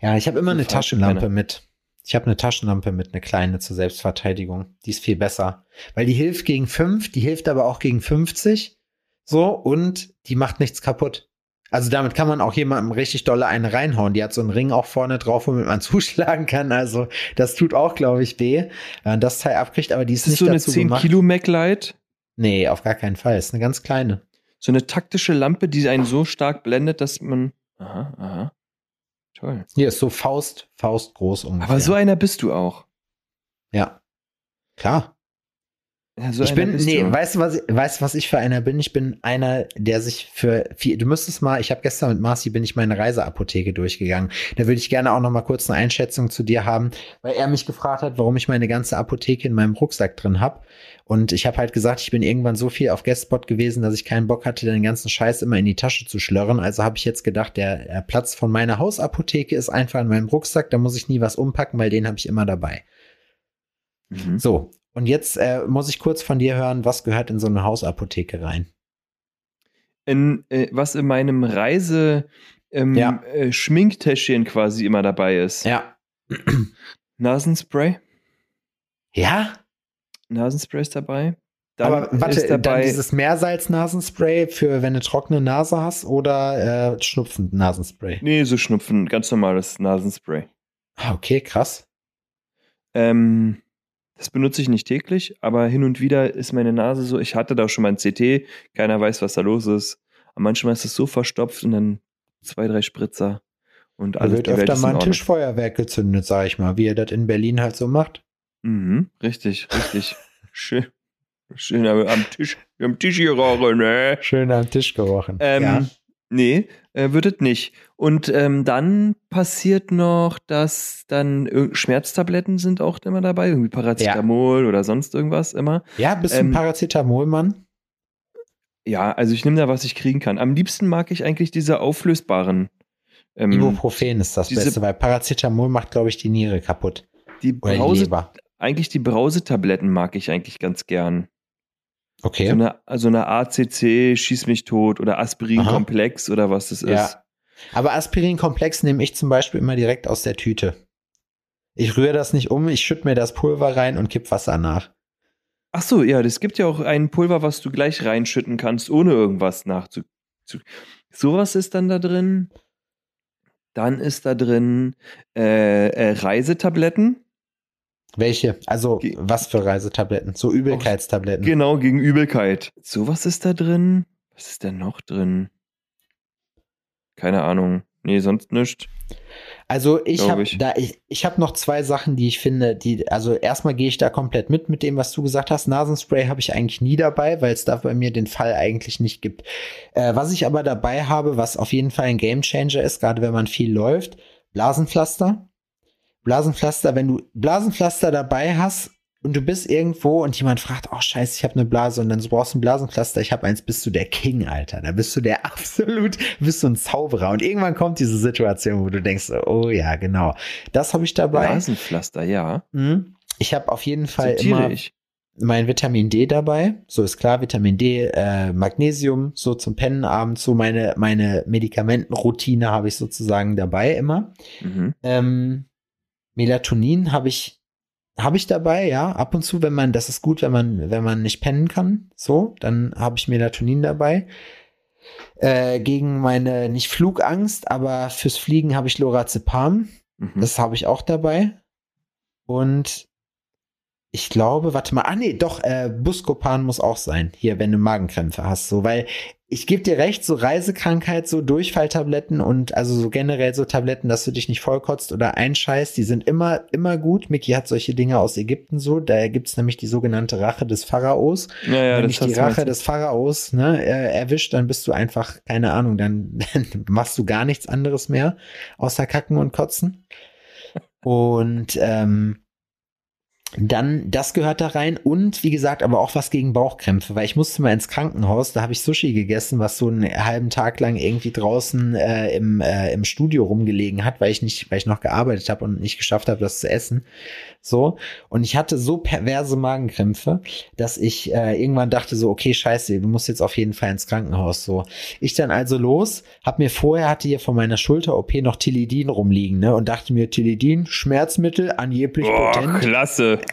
Ja, ich habe immer eine Taschenlampe Penner. mit. Ich habe eine Taschenlampe mit, eine kleine zur Selbstverteidigung. Die ist viel besser. Weil die hilft gegen fünf, die hilft aber auch gegen 50. So, und die macht nichts kaputt. Also damit kann man auch jemandem richtig dolle eine reinhauen. Die hat so einen Ring auch vorne drauf, womit man *laughs* zuschlagen kann. Also das tut auch, glaube ich, weh, wenn man das Teil abkriegt, aber die ist, Ist nicht so eine dazu 10 gemacht. Kilo MacLight? Nee, auf gar keinen Fall. Ist eine ganz kleine. So eine taktische Lampe, die einen so stark blendet, dass man. Aha, aha. Toll. Hier ist so Faust, Faust groß ungefähr. Aber so einer bist du auch. Ja. Klar. Ja, so ich bin, nee, du. weißt du, was, ich- weißt, was ich für einer bin? Ich bin einer, der sich für viel, du müsstest mal, ich habe gestern mit Marci, bin ich meine Reiseapotheke durchgegangen. Da würde ich gerne auch noch mal kurz eine Einschätzung zu dir haben, weil er mich gefragt hat, warum ich meine ganze Apotheke in meinem Rucksack drin habe. Und ich habe halt gesagt, ich bin irgendwann so viel auf Guestspot gewesen, dass ich keinen Bock hatte, den ganzen Scheiß immer in die Tasche zu schlörren. Also habe ich jetzt gedacht, der, der Platz von meiner Hausapotheke ist einfach in meinem Rucksack, da muss ich nie was umpacken, weil den habe ich immer dabei. Mhm. So, und jetzt äh, muss ich kurz von dir hören, was gehört in so eine Hausapotheke rein? In, äh, was in meinem Reise ähm, Ja. äh, Schminktäschchen quasi immer dabei ist. Ja. Nasenspray. Ja? Nasenspray ist dabei. Dann Aber warte, ist dann dabei. dieses Meersalz-Nasenspray für wenn du trockene Nase hast oder äh, Schnupfen-Nasenspray? nee, so Schnupfen, ganz normales Nasenspray. Ah, okay, krass. Ähm, das benutze ich nicht täglich, aber hin und wieder ist meine Nase so, ich hatte da schon mal ein CT, keiner weiß, was da los ist. Aber manchmal ist es so verstopft und dann zwei, drei Spritzer und Da alles wird die Welt öfter mal ein. Tischfeuerwerk gezündet, sag ich mal, wie ihr das in Berlin halt so macht. Mhm, richtig, richtig. *laughs* Schön. Schön am, Tisch, am Tisch hier rauchen, ne? Schön am Tisch gerochen. Ähm, ja. Nee, äh, wird es nicht. Und ähm, dann passiert noch, dass dann Schmerztabletten sind auch immer dabei, irgendwie Paracetamol oder sonst irgendwas immer. ja, bist du ein ähm, Paracetamol-Mann? Ja, also ich nehme da, was ich kriegen kann. Am liebsten mag ich eigentlich diese auflösbaren. Ähm, Ibuprofen ist das diese- Beste, weil Paracetamol macht, glaube ich, die Niere kaputt. die Oder die Brause, Leber. eigentlich die Brausetabletten mag ich eigentlich ganz gern. Okay. So eine, so eine ACC, Schieß mich tot oder Aspirin-Komplex oder was das Ja. ist. Aber Aspirin-Komplex nehme ich zum Beispiel immer direkt aus der Tüte. Ich rühre das nicht um, ich schütte mir das Pulver rein und kipp Wasser nach. Ach so, ja, das gibt ja auch ein Pulver, was du gleich reinschütten kannst, ohne irgendwas nachzu. Zu, sowas ist dann da drin. Dann ist da drin äh, äh, Reisetabletten. Welche? Also, Ge- was für Reisetabletten? So Übelkeitstabletten. Genau, gegen Übelkeit. Sowas ist da drin. Was ist denn noch drin? Keine Ahnung. Nee, sonst nichts. Also ich habe da ich, ich habe noch zwei Sachen, die ich finde, die also erstmal gehe ich da komplett mit mit dem, was du gesagt hast. Nasenspray habe ich eigentlich nie dabei, weil es da bei mir den Fall eigentlich nicht gibt. Äh, was ich aber dabei habe, was auf jeden Fall ein Gamechanger ist, gerade wenn man viel läuft, Blasenpflaster. Blasenpflaster, wenn du Blasenpflaster dabei hast und du bist irgendwo und jemand fragt, oh scheiße, ich habe eine Blase und dann so brauchst du ein Blasenpflaster, ich habe eins, bist du der King, Alter. Da bist du der *laughs* absolut, bist du ein Zauberer. Und irgendwann kommt diese Situation, wo du denkst, oh ja, genau. Das habe ich dabei. Blasenpflaster, ja. Mhm. Ich habe auf jeden Fall immer ich. mein Vitamin D dabei. So ist klar, Vitamin D, äh, Magnesium, so zum Pennen abends, so meine, meine Medikamentenroutine habe ich sozusagen dabei immer. Mhm. Ähm, Melatonin habe ich habe ich dabei, ja, ab und zu, wenn man, das ist gut, wenn man, wenn man nicht pennen kann, so, dann habe ich Melatonin dabei. Äh, gegen meine, nicht Flugangst, aber fürs Fliegen habe ich Lorazepam. Mhm. Das habe ich auch dabei. Und ich glaube, warte mal, ah nee, doch, äh, Buscopan muss auch sein, hier, wenn du Magenkrämpfe hast, so, weil ich gebe dir recht, so Reisekrankheit, so Durchfalltabletten und also so generell so Tabletten, dass du dich nicht vollkotzt oder einscheißt, die sind immer, immer gut. Mickey hat solche Dinge aus Ägypten so, da gibt's nämlich die sogenannte Rache des Pharaos. Ja, ja, Wenn dich die Rache des Pharaos ne, erwischt, dann bist du einfach, keine Ahnung, dann, dann *laughs* machst du gar nichts anderes mehr, außer kacken und kotzen. Und ähm, dann, das gehört da rein und wie gesagt, aber auch was gegen Bauchkrämpfe, weil ich musste mal ins Krankenhaus, da habe ich Sushi gegessen, was so einen halben Tag lang irgendwie draußen äh, im, äh, im Studio rumgelegen hat, weil ich nicht, weil ich noch gearbeitet habe und nicht geschafft habe, das zu essen. So. Und ich hatte so perverse Magenkrämpfe, dass ich äh, irgendwann dachte so, okay, scheiße, du musst jetzt auf jeden Fall ins Krankenhaus. So. Ich dann also los, hab mir vorher, hatte hier von meiner Schulter-OP noch Tilidin rumliegen, ne? Und dachte mir, Tilidin, Schmerzmittel, angeblich Boah, potent. klasse. *laughs*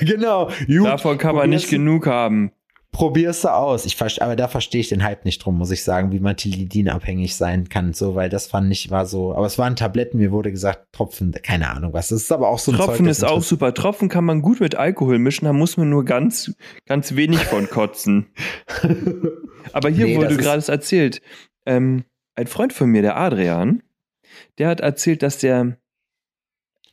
Genau. Gut, Davon kann man nicht genug haben. Probierst du aus. Ich aber da verstehe ich den Hype nicht drum, muss ich sagen, wie man Tilidin abhängig sein kann, so, weil das fand ich war so, aber es waren Tabletten, mir wurde gesagt, Tropfen, keine Ahnung was. Das ist aber auch so ein Tropfen Zeug, ist auch super. Tropfen kann man gut mit Alkohol mischen, da muss man nur ganz, ganz wenig von kotzen. *laughs* Aber hier Nee, wurde gerade erzählt. Ähm, ein Freund von mir, der Adrian, der hat erzählt, dass der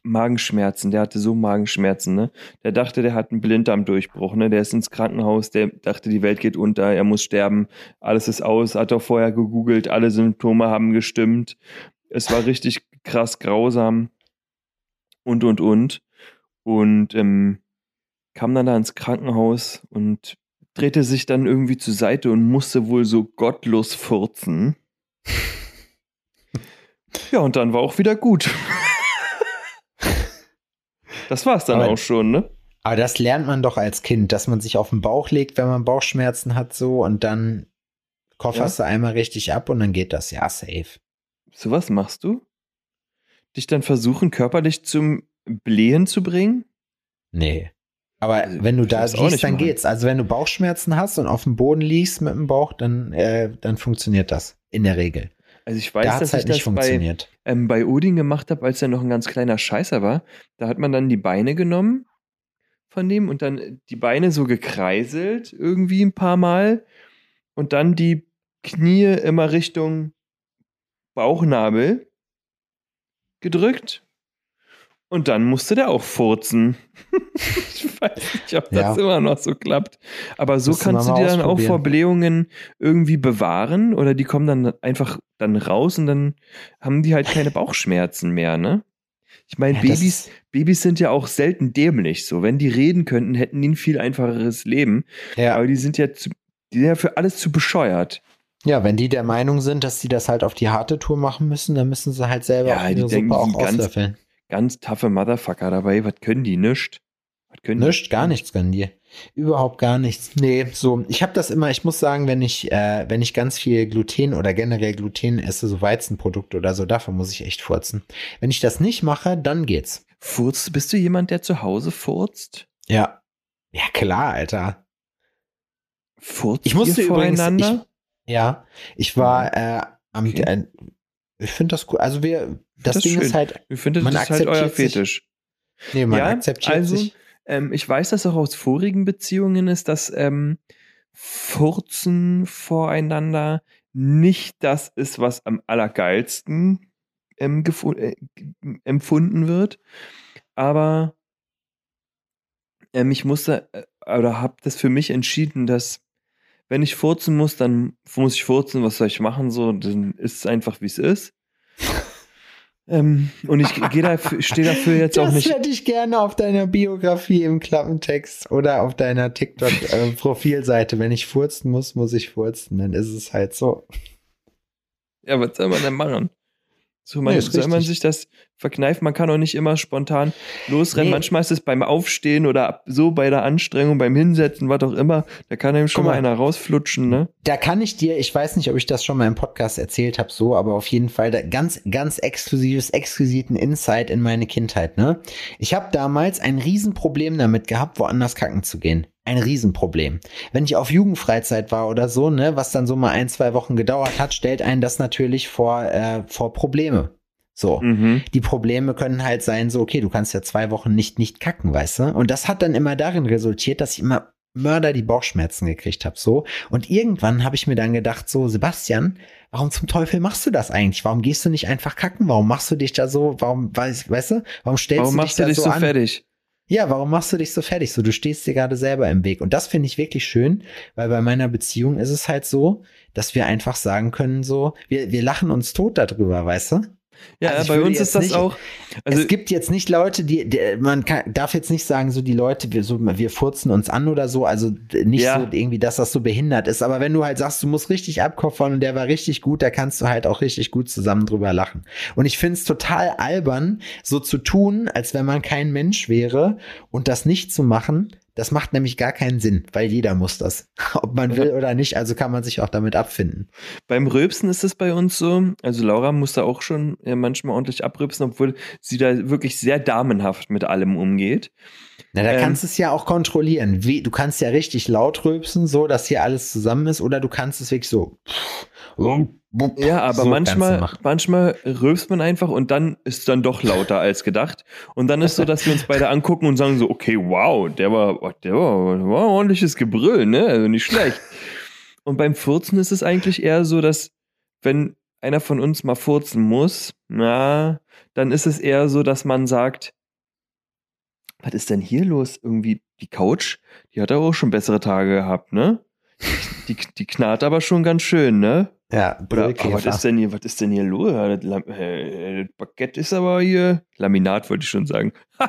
Magenschmerzen, der hatte so Magenschmerzen, ne? Der dachte, der hat einen Blinddarmdurchbruch, ne? Der ist ins Krankenhaus, der dachte, die Welt geht unter, er muss sterben, alles ist aus, hat auch vorher gegoogelt, alle Symptome haben gestimmt. Es war richtig krass grausam und und und. Und ähm, kam dann da ins Krankenhaus und drehte sich dann irgendwie zur Seite und musste wohl so gottlos furzen. *laughs* Ja, und dann war auch wieder gut. Das war's dann Aber- auch schon, ne? Aber das lernt man doch als Kind, dass man sich auf den Bauch legt, wenn man Bauchschmerzen hat, so, und dann kofferst du einmal richtig ab und dann geht das. Ja, safe. So was machst du? Dich dann versuchen, körperlich zum Blähen zu bringen? Nee. Aber Also, wenn du da liegst, dann machen. geht's. Also wenn du Bauchschmerzen hast und auf dem Boden liegst mit dem Bauch, dann, äh, dann funktioniert das. In der Regel. Also ich weiß, da dass halt ich das bei, ähm, bei Odin gemacht habe, als er noch ein ganz kleiner Scheißer war. Da hat man dann die Beine genommen von dem und dann die Beine so gekreiselt irgendwie ein paar Mal und dann die Knie immer Richtung Bauchnabel gedrückt und dann musste der auch furzen. ich *laughs* *laughs* weiß nicht, ob das Ja. immer noch so klappt. Aber so man kannst du dir dann auch vor Blähungen irgendwie bewahren oder die kommen dann einfach dann raus und dann haben die halt keine Bauchschmerzen mehr, ne? Ich meine, Ja, das- Babys, Babys sind ja auch selten dämlich. So, wenn die reden könnten, hätten die ein viel einfacheres Leben. Ja. Aber die sind ja zu, die sind ja für alles zu bescheuert. ja, wenn die der Meinung sind, dass sie das halt auf die harte Tour machen müssen, dann müssen sie halt selber Ja, auch die denken, Suppe die auch ganz- auslöffeln. Ganz taffe Motherfucker dabei. Was können die? Nischt. Was können Nischt, die? gar nichts können die. Überhaupt gar nichts. Nee, so, ich habe das immer, ich muss sagen, wenn ich, äh, wenn ich ganz viel Gluten oder generell Gluten esse, so Weizenprodukte oder so, davon muss ich echt furzen. Wenn ich das nicht mache, dann geht's. Furzt, bist du jemand, der zu Hause furzt? Ja. Ja, klar, Alter. Furzt Ich musste ihr übrigens, voreinander? ich, ja, ich war äh, am, Okay. äh, ich finde das gut. Also wir, das, das Ding schön. ist halt, ich finde, man das ist halt euer akzeptiert sich- Fetisch. nee, man ja, akzeptiert also, sich. Ähm, ich weiß das auch aus vorigen Beziehungen ist, dass ähm, Furzen voreinander nicht das ist, was am allergeilsten ähm, äh, empfunden wird. Aber ähm, ich musste äh, oder habe das für mich entschieden, dass wenn ich furzen muss, dann muss ich furzen, was soll ich machen? So, dann ist es einfach, wie es ist. Ähm, und ich gehe da, stehe dafür jetzt auch das nicht. hätte ich gerne auf deiner Biografie im Klappentext oder auf deiner TikTok-Profilseite. Wenn ich furzen muss, muss ich furzen. Dann ist es halt so. Ja, was soll man denn machen? So man, Nee, soll man sich das verkneifen. Man kann auch nicht immer spontan losrennen. Nee. Manchmal ist es beim Aufstehen oder so bei der Anstrengung, beim Hinsetzen, was auch immer. Da kann einem schon mal mal. einer rausflutschen, ne? Da kann ich dir, ich weiß nicht, ob ich das schon mal im Podcast erzählt habe, so, aber auf jeden Fall da ganz, ganz exklusives, exquisiten Insight in meine Kindheit, ne? Ich habe damals ein Riesenproblem damit gehabt, woanders kacken zu gehen. Ein Riesenproblem. Wenn ich auf Jugendfreizeit war oder so, ne, was dann so mal ein, zwei Wochen gedauert hat, stellt einen das natürlich vor, äh, vor Probleme. So. Mhm. Die Probleme können halt sein, so, okay, du kannst ja zwei Wochen nicht, nicht kacken, weißt du? Und das hat dann immer darin resultiert, dass ich immer Mörder die Bauchschmerzen gekriegt habe, so. Und irgendwann habe ich mir dann gedacht, so, Sebastian, warum zum Teufel machst du das eigentlich? Warum gehst du nicht einfach kacken? Warum machst du dich da so, warum, weiß, weißt du, warum stellst Warum du machst dich du da dich so, so an? fertig? Ja, warum machst du dich so fertig? So, du stehst dir gerade selber im Weg. Und das finde ich wirklich schön, weil bei meiner Beziehung ist es halt so, dass wir einfach sagen können, so, wir, wir lachen uns tot darüber, weißt du? Ja, Also bei uns ist das nicht- auch. Also, es gibt jetzt nicht Leute, die, die man kann, darf jetzt nicht sagen, so die Leute, wir, so, wir furzen uns an oder so, also nicht Ja. so irgendwie, dass das so behindert ist, aber wenn du halt sagst, du musst richtig abkoffern und der war richtig gut, da kannst du halt auch richtig gut zusammen drüber lachen. Und ich finde es total albern, so zu tun, als wenn man kein Mensch wäre und das nicht zu machen, das macht nämlich gar keinen Sinn, weil jeder muss das. *laughs* Ob man will oder nicht, also kann man sich auch damit abfinden. Beim Rülpsen ist es bei uns so. Also Laura muss da auch schon manchmal ordentlich abrülpsen, obwohl sie da wirklich sehr damenhaft mit allem umgeht. Na, da Ähm. kannst du es ja auch kontrollieren. Wie, du kannst ja richtig laut rülpsen, so dass hier alles zusammen ist, oder du kannst es wirklich so. Ja, aber So manchmal, manchmal rülpst man einfach und dann ist es dann doch lauter als gedacht. Und dann ist so, dass wir uns beide angucken und sagen so, okay, wow, der war, der war, war ordentliches Gebrüll, ne? Also nicht schlecht. *laughs* Und beim Furzen ist es eigentlich eher so, dass wenn einer von uns mal furzen muss, na, dann ist es eher so, dass man sagt, was ist denn hier los? Irgendwie die Couch, die hat aber auch schon bessere Tage gehabt, ne? Die, die knarrt aber schon ganz schön, ne? Ja, Oder aber was ist denn hier, was ist denn hier los? Das, Lam äh, das Baguette ist aber hier. Laminat wollte ich schon sagen. *laughs*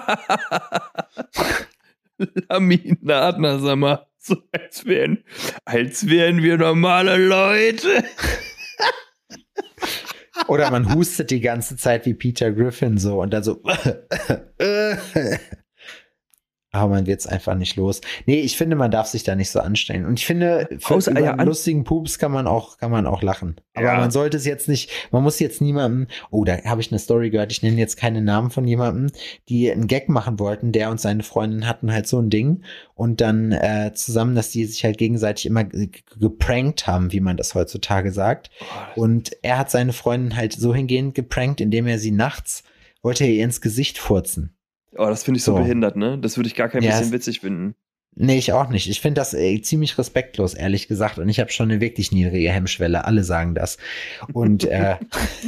Laminat, na sag mal. So als wären, als wären wir normale Leute. Oder man hustet die ganze Zeit wie Peter Griffin so und dann so. *laughs* Aber man wird es einfach nicht los. Nee, ich finde, man darf sich da nicht so anstellen. Und ich finde, für Außer- ja, lustigen Pups kann man auch, kann man auch lachen. Aber Ja. man sollte es jetzt nicht, man muss jetzt niemandem, oh, da habe ich eine Story gehört, ich nenne jetzt keine Namen von jemandem, die einen Gag machen wollten, der und seine Freundin hatten halt so ein Ding und dann äh, zusammen, dass die sich halt gegenseitig immer ge- ge- geprankt haben, wie man das heutzutage sagt. Und er hat seine Freundin halt so hingehend geprankt, indem er sie nachts wollte er ihr ins Gesicht furzen. Oh, das finde ich so, So. behindert, ne? Das würde ich gar kein Ja, bisschen witzig finden. Nee, ich auch nicht. Ich finde das äh, ziemlich respektlos, ehrlich gesagt. Und ich habe schon eine wirklich niedrige Hemmschwelle. Alle sagen das. Und *laughs* äh,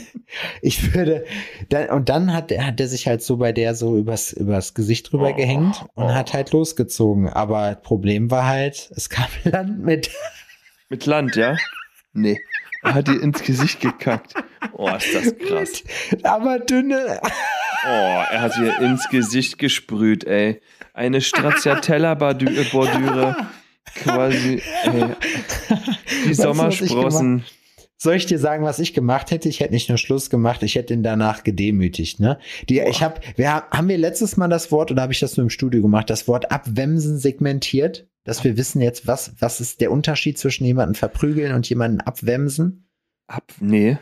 *laughs* ich würde, dann, und dann hat, er- hat er sich halt so bei der so übers, übers Gesicht drüber Oh, gehängt und oh. hat halt losgezogen. Aber Problem war halt, es kam *laughs* Land mit. Mit Land, ja? Nee. Er hat ihr ins Gesicht gekackt. Oh, ist das krass. Aber dünne. Oh, er hat ihr ins Gesicht gesprüht, ey. Eine Stracciatella-Bordüre. Quasi, ey. Die Weißt du, Sommersprossen. Soll ich dir sagen, was ich gemacht hätte? Ich hätte nicht nur Schluss gemacht, ich hätte ihn danach gedemütigt, ne? Die, ich habe, wir haben, haben wir letztes Mal das Wort oder habe ich das nur im Studio gemacht, das Wort abwemsen segmentiert, dass wir wissen jetzt, was, was ist der Unterschied zwischen jemanden verprügeln und jemanden abwemsen? Ab, nee.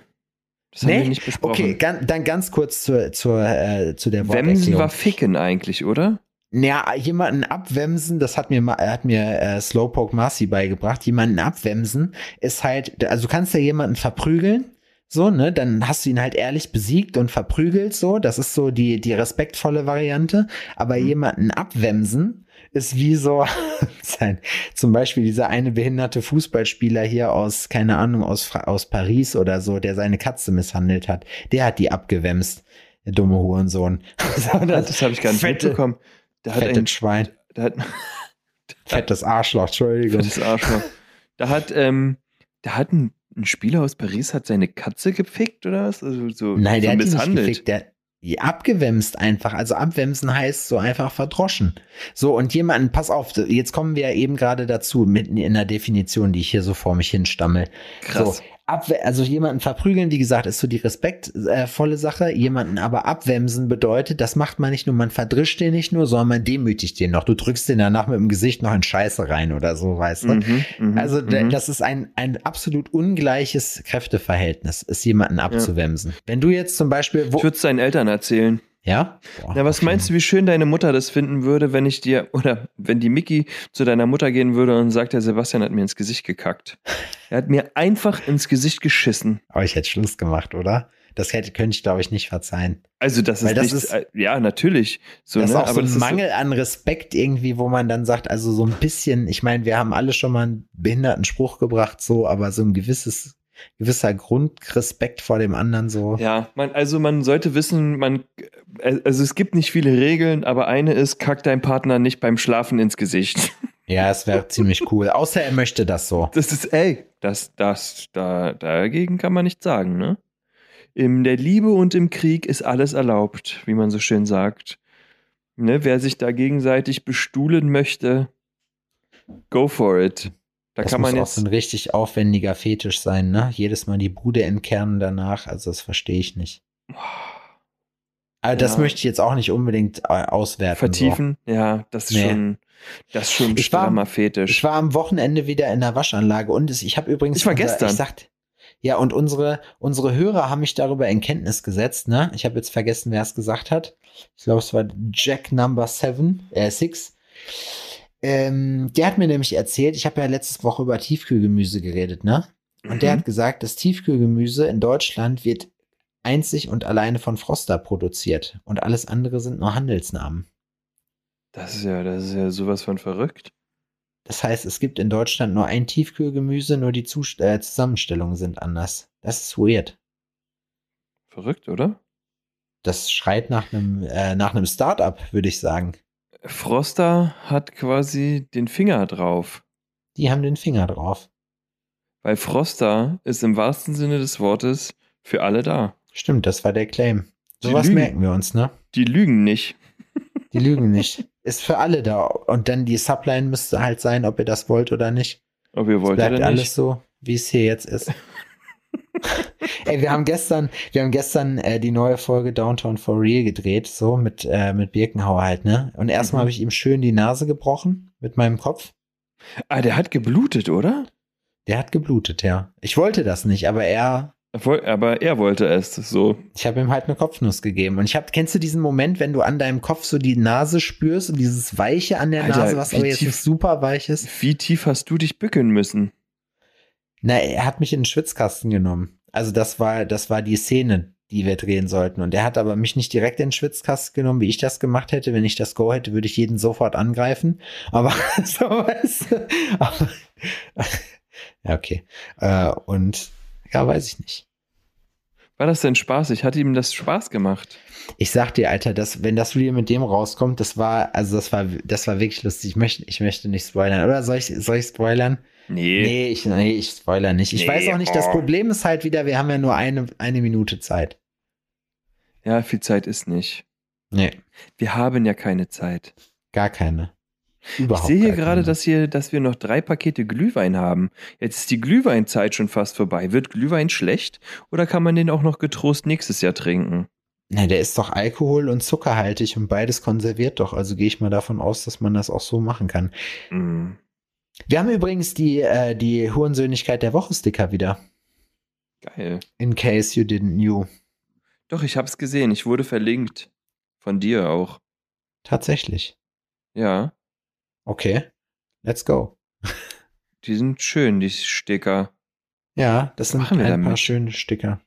Das haben Nee? wir nicht besprochen. Okay, gan, dann ganz kurz zur, zur, äh, zu der Wemsen Worterklärung. war Ficken eigentlich, oder? Ja, jemanden abwemsen, das hat mir hat mir äh, Slowpoke Marcy beigebracht. Jemanden abwemsen ist halt, also du kannst ja jemanden verprügeln, so, ne, dann hast du ihn halt ehrlich besiegt und verprügelt, so, das ist so die, die respektvolle Variante. Aber Mhm. jemanden abwemsen ist wie so *laughs* sein, zum Beispiel dieser eine behinderte Fußballspieler hier aus, keine Ahnung, aus, aus Paris oder so, der seine Katze misshandelt hat, der hat die abgewemst. Der dumme Hurensohn. *laughs* So, Das habe ich gar nicht fette- mitbekommen. Da hat ein, *laughs* Fettes Schwein. da hat, Fettes Arschloch, Entschuldigung. fettes Arschloch. Da hat, ähm, da hat ein, ein Spieler aus Paris hat seine Katze gefickt oder was? Also so, Nein, so der hat die nicht misshandelt. gefickt, der abgewemst einfach. Also abwemsen heißt so einfach verdroschen. So, und jemanden, pass auf, jetzt kommen wir ja eben gerade dazu, mitten in der Definition, die ich hier so vor mich hinstammel. Krass. So, Abwe also jemanden verprügeln, wie gesagt, ist so die respektvolle Sache. Jemanden aber abwemsen bedeutet, das macht man nicht nur, man verdrischt den nicht nur, sondern man demütigt den noch. Du drückst den danach mit dem Gesicht noch in Scheiße rein oder so, weißt du. Mhm, mhm, also mhm. das ist ein, ein absolut ungleiches Kräfteverhältnis, ist jemanden abzuwemsen. Wenn du jetzt zum Beispiel, wo, Ich würde es deinen Eltern erzählen. Ja? Boah, Na, was okay. meinst du, wie schön deine Mutter das finden würde, wenn ich dir, *laughs* oder wenn die Mickey zu deiner Mutter gehen würde und sagt, der Sebastian hat mir ins Gesicht gekackt. Er hat mir einfach ins Gesicht geschissen. Aber ich hätte Schluss gemacht, oder? Das hätte, könnte ich, glaube ich, nicht verzeihen. Also das ist das nicht, ist- äh, ja, natürlich. So, das ist ne? auch so ein ist Mangel an Respekt irgendwie, wo man dann sagt, also so ein bisschen, ich meine, wir haben alle schon mal einen behinderten Spruch gebracht, so, aber so ein gewisses, gewisser Grundrespekt vor dem anderen so. Ja, man, also man sollte wissen, man, äh, also es gibt nicht viele Regeln, aber eine ist, kack dein Partner nicht beim Schlafen ins Gesicht. *laughs* Ja, es wäre ziemlich cool. Außer er möchte das so. Das ist, ey, das, das, da, dagegen kann man nichts sagen, ne? In der Liebe und im Krieg ist alles erlaubt, wie man so schön sagt. Ne, wer sich da gegenseitig bestuhlen möchte, go for it. Da das kann muss man auch jetzt. so ein richtig aufwendiger Fetisch sein, ne? Jedes Mal die Bude entkernen danach, also das verstehe ich nicht. Aber das Ja. möchte ich jetzt auch nicht unbedingt äh, auswerten. vertiefen, ja, das ist Nee. schon, das ist schon ein Ich war- strammer So. Fetisch. Ich war am Wochenende wieder in der Waschanlage und ich habe übrigens. Ich war unser- gestern. Ich sagt, ja, und unsere, unsere Hörer haben mich darüber in Kenntnis gesetzt, ne? Ich habe jetzt vergessen, wer es gesagt hat. Ich glaube, es war Jack Number Seven, äh, Six. Ähm, der hat mir nämlich erzählt, ich habe ja letzte Woche über Tiefkühlgemüse geredet, ne? Und der Mhm. hat gesagt, das Tiefkühlgemüse in Deutschland wird einzig und alleine von Froster produziert und alles andere sind nur Handelsnamen. Das ist ja, das ist ja sowas von verrückt. Das heißt, es gibt in Deutschland nur ein Tiefkühlgemüse, nur die Zus äh, Zusammenstellungen sind anders. Das ist weird. Verrückt, oder? Das schreit nach einem äh, nach einem Startup, würde ich sagen. Froster hat quasi den Finger drauf. Die haben den Finger drauf. Weil Froster ist im wahrsten Sinne des Wortes für alle da. Stimmt, das war der Claim. Die Sowas merken wir uns, ne? Die lügen nicht. Die lügen nicht. Ist für alle da. Und dann die Subline müsste halt sein, ob ihr das wollt oder nicht. Ob ihr Es wollt bleibt oder alles nicht. so, wie es hier jetzt ist. *laughs* Ey, wir haben gestern, wir haben gestern äh, die neue Folge Downtown for Real gedreht, so mit äh, mit Birkenhauer halt, ne? Und erstmal Mhm. habe ich ihm schön die Nase gebrochen mit meinem Kopf. Ah, der hat geblutet, oder? Der hat geblutet, ja. Ich wollte das nicht, aber er, Aber er wollte es so. ich habe ihm halt eine Kopfnuss gegeben. Und ich habe, kennst du diesen Moment, wenn du an deinem Kopf so die Nase spürst und dieses Weiche an der Alter, Nase, was aber jetzt tief- nicht super weich ist? Wie tief hast du dich bücken müssen? Na, er hat mich in den Schwitzkasten genommen. Also das war, das war die Szene, die wir drehen sollten. Und er hat aber mich nicht direkt in den Schwitzkasten genommen, wie ich das gemacht hätte. Wenn ich das Go hätte, würde ich jeden sofort angreifen. Aber *laughs* so. Aber, *laughs* ja, okay. Äh, und ja, weiß ich nicht. War das denn spaßig? Hat ihm das Spaß gemacht? Ich sag dir, Alter, dass, wenn das Video mit dem rauskommt, das war, also das war, das war wirklich lustig. Ich möchte, ich möchte nicht spoilern. Oder soll ich, soll ich spoilern? Nee. Nee, ich, nee, ich spoiler nicht. Ich Nee, weiß auch nicht, das boah. Problem ist halt wieder, wir haben ja nur eine, eine Minute Zeit. Ja, viel Zeit ist nicht. Nee, Wir haben ja keine Zeit. gar keine. Überhaupt ich sehe hier gerade, dass, hier, dass wir noch drei Pakete Glühwein haben. Jetzt ist die Glühweinzeit schon fast vorbei. Wird Glühwein schlecht oder kann man den auch noch getrost nächstes Jahr trinken? Na, der ist doch alkohol- und zuckerhaltig und beides konserviert doch. Also gehe ich mal davon aus, dass man das auch so machen kann. Mm. Wir haben übrigens die, äh, die Hurensöhnlichkeit der Woche-Sticker wieder. Geil. In case you didn't knew. Doch, ich hab's gesehen. Ich wurde verlinkt. Von dir auch. Tatsächlich. Ja, Okay. Let's go. die sind schön, die Sticker. Ja, das sind machen wir ein damit? paar schöne Sticker.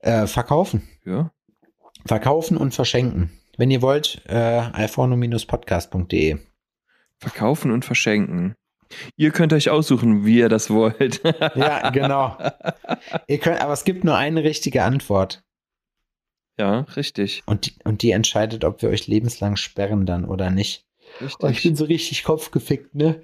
Äh, verkaufen. Ja. Verkaufen und verschenken. Wenn ihr wollt, äh, alforno-podcast.de. Verkaufen und verschenken. Ihr könnt euch aussuchen, wie ihr das wollt. *laughs* Ja, genau. Ihr könnt, aber es gibt nur eine richtige Antwort. Ja, richtig. Und die, und die entscheidet, ob wir euch lebenslang sperren dann oder nicht. richtig. Oh, ich bin so richtig kopfgefickt, ne?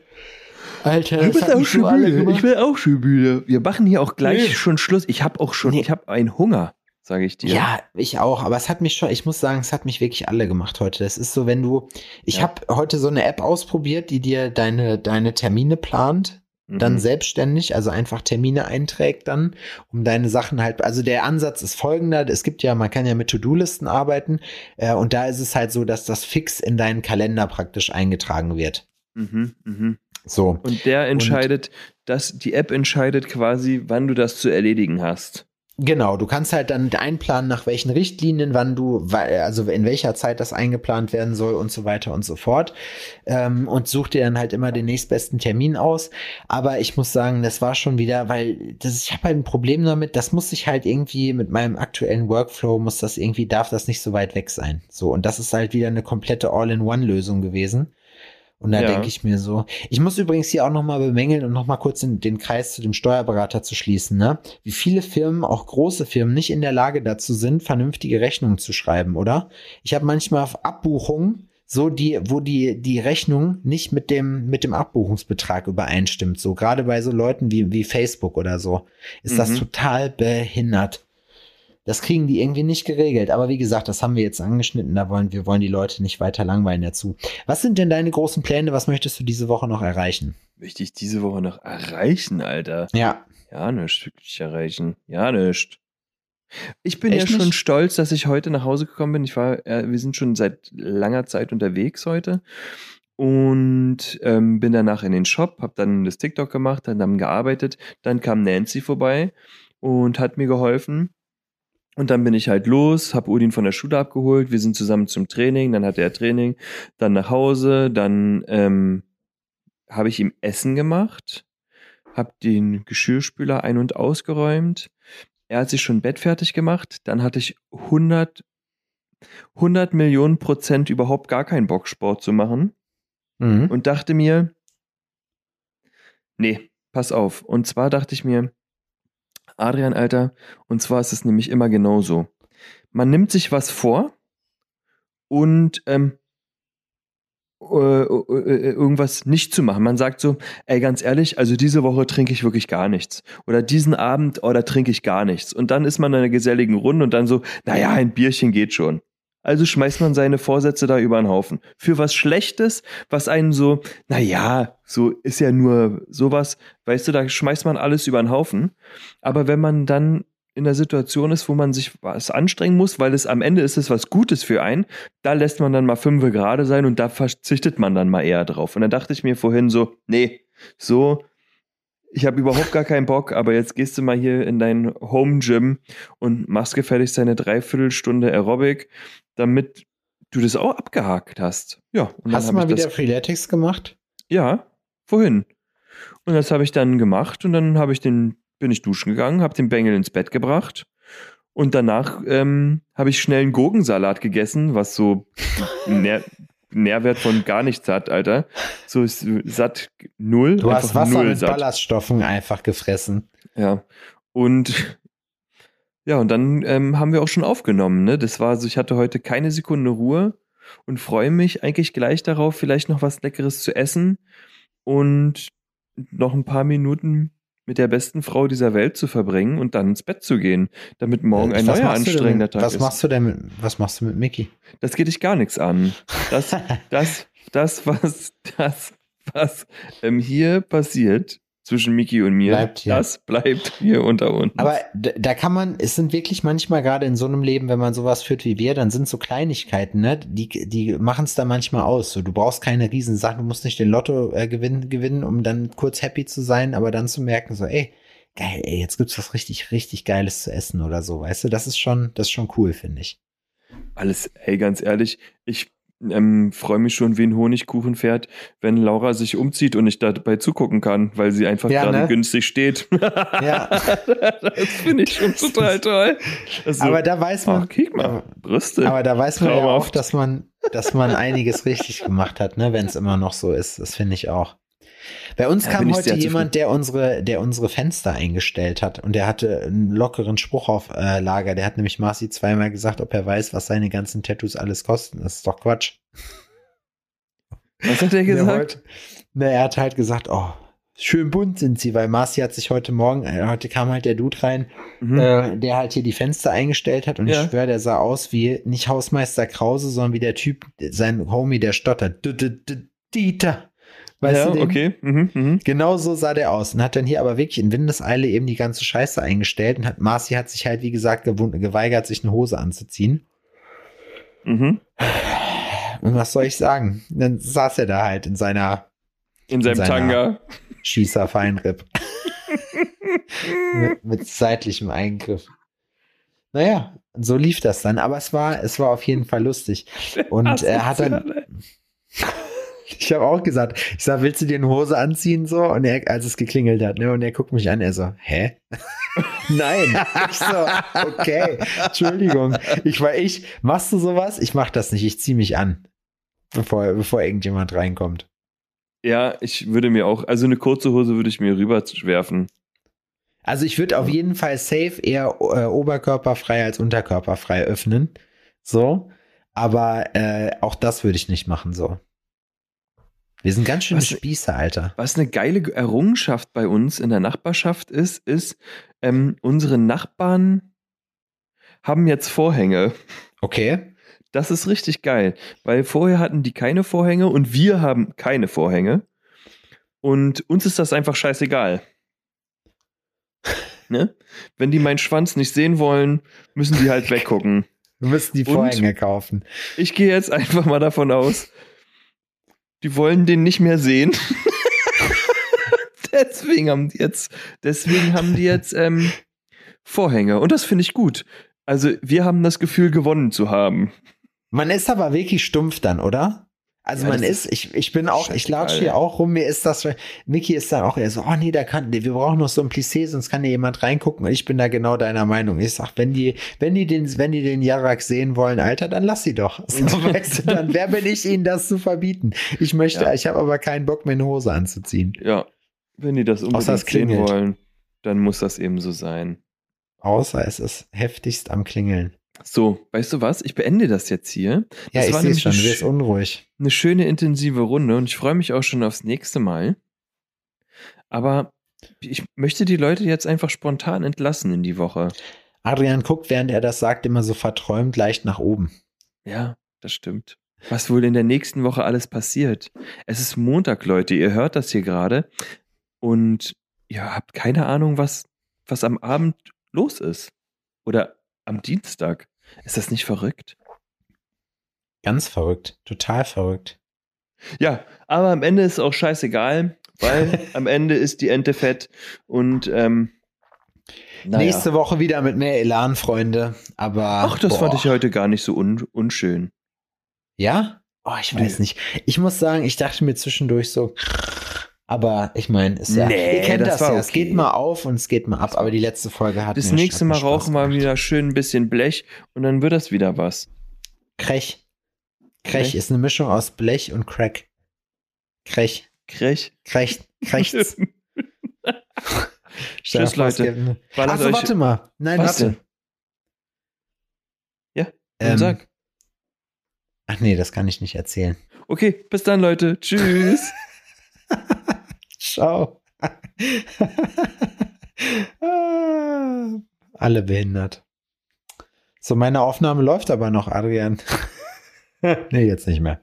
Alter, Du das bist auch schon müde. Ich bin auch schon müde. Wir machen hier auch gleich Nee. schon Schluss. Ich habe auch schon, Nee. ich habe einen Hunger, sage ich dir. Ja, ich auch, aber es hat mich schon, ich muss sagen, es hat mich wirklich alle gemacht heute. Das ist so, wenn du, ich Ja. habe heute so eine App ausprobiert, die dir deine, deine Termine plant. dann Mhm. selbstständig, also einfach Termine einträgt dann, um deine Sachen halt, also der Ansatz ist folgender, es gibt ja, man kann ja mit To-Do-Listen arbeiten äh, und da ist es halt so, dass das fix in deinen Kalender praktisch eingetragen wird. Mhm, mhm. So. Und der entscheidet, dass die App entscheidet quasi, wann du das zu erledigen hast. Genau, du kannst halt dann einplanen, nach welchen Richtlinien, wann du, also in welcher Zeit das eingeplant werden soll und so weiter und so fort. Ähm, und such dir dann halt immer den nächstbesten Termin aus. Aber ich muss sagen, das war schon wieder, weil das, ich habe halt ein Problem damit, das muss ich halt irgendwie mit meinem aktuellen Workflow, muss das irgendwie, darf das nicht so weit weg sein. So, und das ist halt wieder eine komplette All-in-One-Lösung gewesen. Und da Ja. denke ich mir so, ich muss übrigens hier auch nochmal bemängeln und nochmal kurz den, den Kreis zu dem Steuerberater zu schließen, ne? Wie viele Firmen, auch große Firmen, nicht in der Lage dazu sind, vernünftige Rechnungen zu schreiben, oder? Ich habe manchmal auf Abbuchungen, so die, wo die, die Rechnung nicht mit dem, mit dem Abbuchungsbetrag übereinstimmt. So, gerade bei so Leuten wie, wie Facebook oder so, ist das Mhm. total behindert. Das kriegen die irgendwie nicht geregelt. Aber wie gesagt, das haben wir jetzt angeschnitten. Da wollen wir wollen die Leute nicht weiter langweilen dazu. Was sind denn deine großen Pläne? Was möchtest du diese Woche noch erreichen? Möchte ich diese Woche noch erreichen, Alter? Ja, Ja, nicht wirklich erreichen. Ja, nicht. Ich bin Echt ja schon nicht? stolz, dass ich heute nach Hause gekommen bin. Ich war, äh, wir sind schon seit langer Zeit unterwegs heute und ähm, bin danach in den Shop, habe dann das TikTok gemacht, dann haben gearbeitet. Dann kam Nancy vorbei und hat mir geholfen. Und dann bin ich halt los, habe Udin von der Schule abgeholt. Wir sind zusammen zum Training. Dann hatte er Training, dann nach Hause, dann ähm, habe ich ihm Essen gemacht, habe den Geschirrspüler ein- und ausgeräumt. Er hat sich schon Bett fertig gemacht. Dann hatte ich 100, 100 Millionen Prozent überhaupt gar keinen Bock, Sport zu machen. mhm. Und dachte mir, nee, pass auf. Und zwar dachte ich mir, Adrian, Alter, und zwar ist es nämlich immer genauso. Man nimmt sich was vor und ähm, äh, äh, irgendwas nicht zu machen. Man sagt so, ey, ganz ehrlich, also diese Woche trinke ich wirklich gar nichts. Oder diesen Abend, oh, da trinke ich gar nichts. Und dann ist man in einer geselligen Runde und dann so, naja, ein Bierchen geht schon. Also schmeißt man seine Vorsätze da über den Haufen. Für was Schlechtes, was einen so, naja, so ist ja nur sowas, weißt du, da schmeißt man alles über den Haufen. Aber wenn man dann in der Situation ist, wo man sich was anstrengen muss, weil es am Ende ist es was Gutes für einen, da lässt man dann mal fünfe gerade sein und da verzichtet man dann mal eher drauf. Und dann dachte ich mir vorhin so, nee, so, ich habe überhaupt gar keinen Bock, aber jetzt gehst du mal hier in dein Home Gym und machst gefälligst deine Dreiviertelstunde Aerobic, damit du das auch abgehakt hast. Ja, und dann Hast du mal wieder das, Freeletics gemacht? ja, vorhin. Und das habe ich dann gemacht und dann habe ich den, bin ich duschen gegangen, habe den Bengel ins Bett gebracht und danach ähm, habe ich schnell einen Gurkensalat gegessen, was so *laughs* Nährwert von gar nichts hat, Alter. So ist satt null. Du hast Wasser null mit satt. Ballaststoffen einfach gefressen. Ja. Und ja, und dann ähm, haben wir auch schon aufgenommen. Ne? Das war so, ich hatte heute keine Sekunde Ruhe und freue mich eigentlich gleich darauf, vielleicht noch was Leckeres zu essen und noch ein paar Minuten mit der besten Frau dieser Welt zu verbringen und dann ins Bett zu gehen, damit morgen ein Was neuer anstrengender Tag was ist. machst du denn mit, was machst du mit Mickey? Das geht dich gar nichts an. Das, *laughs* das, das, was, das, was ähm, hier passiert zwischen Miki und mir, Bleibt hier. das bleibt hier unter uns. Aber da kann man, es sind wirklich manchmal gerade in so einem Leben, wenn man sowas führt wie wir, dann sind so Kleinigkeiten, ne? Die, die machen es da manchmal aus. So, du brauchst keine Riesensachen, du musst nicht den Lotto äh, gewinnen, gewinnen, um dann kurz happy zu sein, aber dann zu merken, so, ey, geil, ey, jetzt gibt's was richtig, richtig Geiles zu essen oder so, weißt du? Das ist schon, das ist schon cool, finde ich. Alles, ey, ganz ehrlich, ich ähm, freue mich schon wie ein Honigkuchenpferd, wenn Laura sich umzieht und ich dabei zugucken kann, weil sie einfach Ja, gerade ne? günstig steht. *laughs* Ja. das finde ich schon total toll. Also, aber da weiß man, ach, mal, Brüste. aber da weiß man ja auch, Traumhaft. dass man, dass man einiges richtig gemacht hat, ne? Wenn es immer noch so ist. Das finde ich auch. Bei uns bin kam heute jemand, der unsere, der unsere Fenster eingestellt hat und der hatte einen lockeren Spruch auf äh, Lager. Der hat nämlich Marci zweimal gesagt, ob er weiß, was seine ganzen Tattoos alles kosten. Das ist doch Quatsch. Was hat er gesagt? Heute, na, er hat halt gesagt, oh, schön bunt sind sie, weil Marci hat sich heute Morgen, äh, heute kam halt der Dude rein, Mhm. äh, der halt hier die Fenster eingestellt hat und Ja. ich schwöre, der sah aus wie nicht Hausmeister Krause, sondern wie der Typ, sein Homie, der stottert. D -d -d Dieter. Weißt ja, du den? okay. Mhm, mhm. Genau so sah der aus und hat dann hier aber wirklich in Windeseile eben die ganze Scheiße eingestellt und hat Marci hat sich halt wie gesagt geweigert, sich eine Hose anzuziehen. Mhm. Und was soll ich sagen? Dann saß er da halt in seiner In seinem seiner- Tanga. Schießer Feinripp. *laughs* mit, mit seitlichem Eingriff. Naja, so lief das dann, aber es war, es war auf jeden Fall lustig. Und er hat dann, ich habe auch gesagt, ich sag, willst du dir eine Hose anziehen so? Und er, als es geklingelt hat, ne, und er guckt mich an, er so, hä? *laughs* Nein. ich so, okay, Entschuldigung. Ich war ich, machst du sowas? Ich mach das nicht, ich zieh mich an, bevor, bevor irgendjemand reinkommt. Ja, ich würde mir auch, also eine kurze Hose würde ich mir rüberwerfen. Also ich würde auf jeden Fall safe eher äh, oberkörperfrei als unterkörperfrei öffnen. So. Aber äh, auch das würde ich nicht machen, so. Wir sind ganz schön Was- Spießer, Alter. Was eine geile Errungenschaft bei uns in der Nachbarschaft ist, ist, ähm, unsere Nachbarn haben jetzt Vorhänge. Okay. Das ist richtig geil, weil vorher hatten die keine Vorhänge und wir haben keine Vorhänge. Und uns ist das einfach scheißegal. *laughs* Ne? Wenn die meinen Schwanz nicht sehen wollen, müssen die halt *laughs* weggucken. Wir müssen die Und? Vorhänge kaufen. Ich gehe jetzt einfach mal davon aus, die wollen den nicht mehr sehen. *laughs* deswegen haben die jetzt, deswegen haben die jetzt ähm, Vorhänge. Und das finde ich gut. Also wir haben das Gefühl, gewonnen zu haben. Man ist aber wirklich stumpf dann, oder? Also Ja, man das ist, ich, ich bin auch, ich latsche hier auch rum, mir ist das, Mickey ist dann auch eher so, oh nee, da kann, wir brauchen noch so ein Plissé, sonst kann hier jemand reingucken und ich bin da genau deiner Meinung. Ich sag, wenn die, wenn die den, wenn die den Jarak sehen wollen, Alter, dann lass sie doch. So, *laughs* weißt du, dann, wer bin ich ihnen das zu verbieten? Ich möchte, Ja. ich habe aber keinen Bock, mir eine Hose anzuziehen. Ja, wenn die das unbedingt es sehen wollen, dann muss das eben so sein. Außer es ist heftigst am Klingeln. So, weißt du was? Ich beende das jetzt hier. Ja, Das ich war nämlich schon, du eine wirst unruhig. Eine schöne, intensive Runde und ich freue mich auch schon aufs nächste Mal. Aber ich möchte die Leute jetzt einfach spontan entlassen in die Woche. Adrian guckt, während er das sagt, immer so verträumt leicht nach oben. Ja, das stimmt. Was wohl in der nächsten Woche alles passiert. Es ist Montag, Leute. Ihr hört das hier gerade. Und ihr habt keine Ahnung, was, was am Abend los ist. Oder am Dienstag. Ist das nicht verrückt? Ganz verrückt, total verrückt. Ja, aber am Ende ist auch scheißegal, weil *laughs* am Ende ist die Ente fett und ähm, naja. Nächste Woche wieder mit mehr Elan, Freunde. Aber. Ach, das boah. fand ich heute gar nicht so un unschön. Ja? Oh, ich weiß nicht. Ich muss sagen, ich dachte mir zwischendurch so. Aber ich meine, ist ja. Nee, ihr kennt das das, ja. Es okay. geht mal auf und es geht mal ab. Aber die letzte Folge hat Das nächste Mal rauchen wir wieder schön ein bisschen Blech und dann wird das wieder was. Krech. Krech Krech. ist eine Mischung aus Blech und Crack. Krech. Krech. Krech. Krechts. Dir *laughs* *laughs* Tschüss, es Leute. Achso, euch- warte mal. Nein, Was warte. Ja, Ähm, sag. ach nee, das kann ich nicht erzählen. Okay, bis dann, Leute. Tschüss. *laughs* Ciao. Ah, Alle behindert. So, meine Aufnahme läuft aber noch, Adrian. *laughs* nee, jetzt nicht mehr.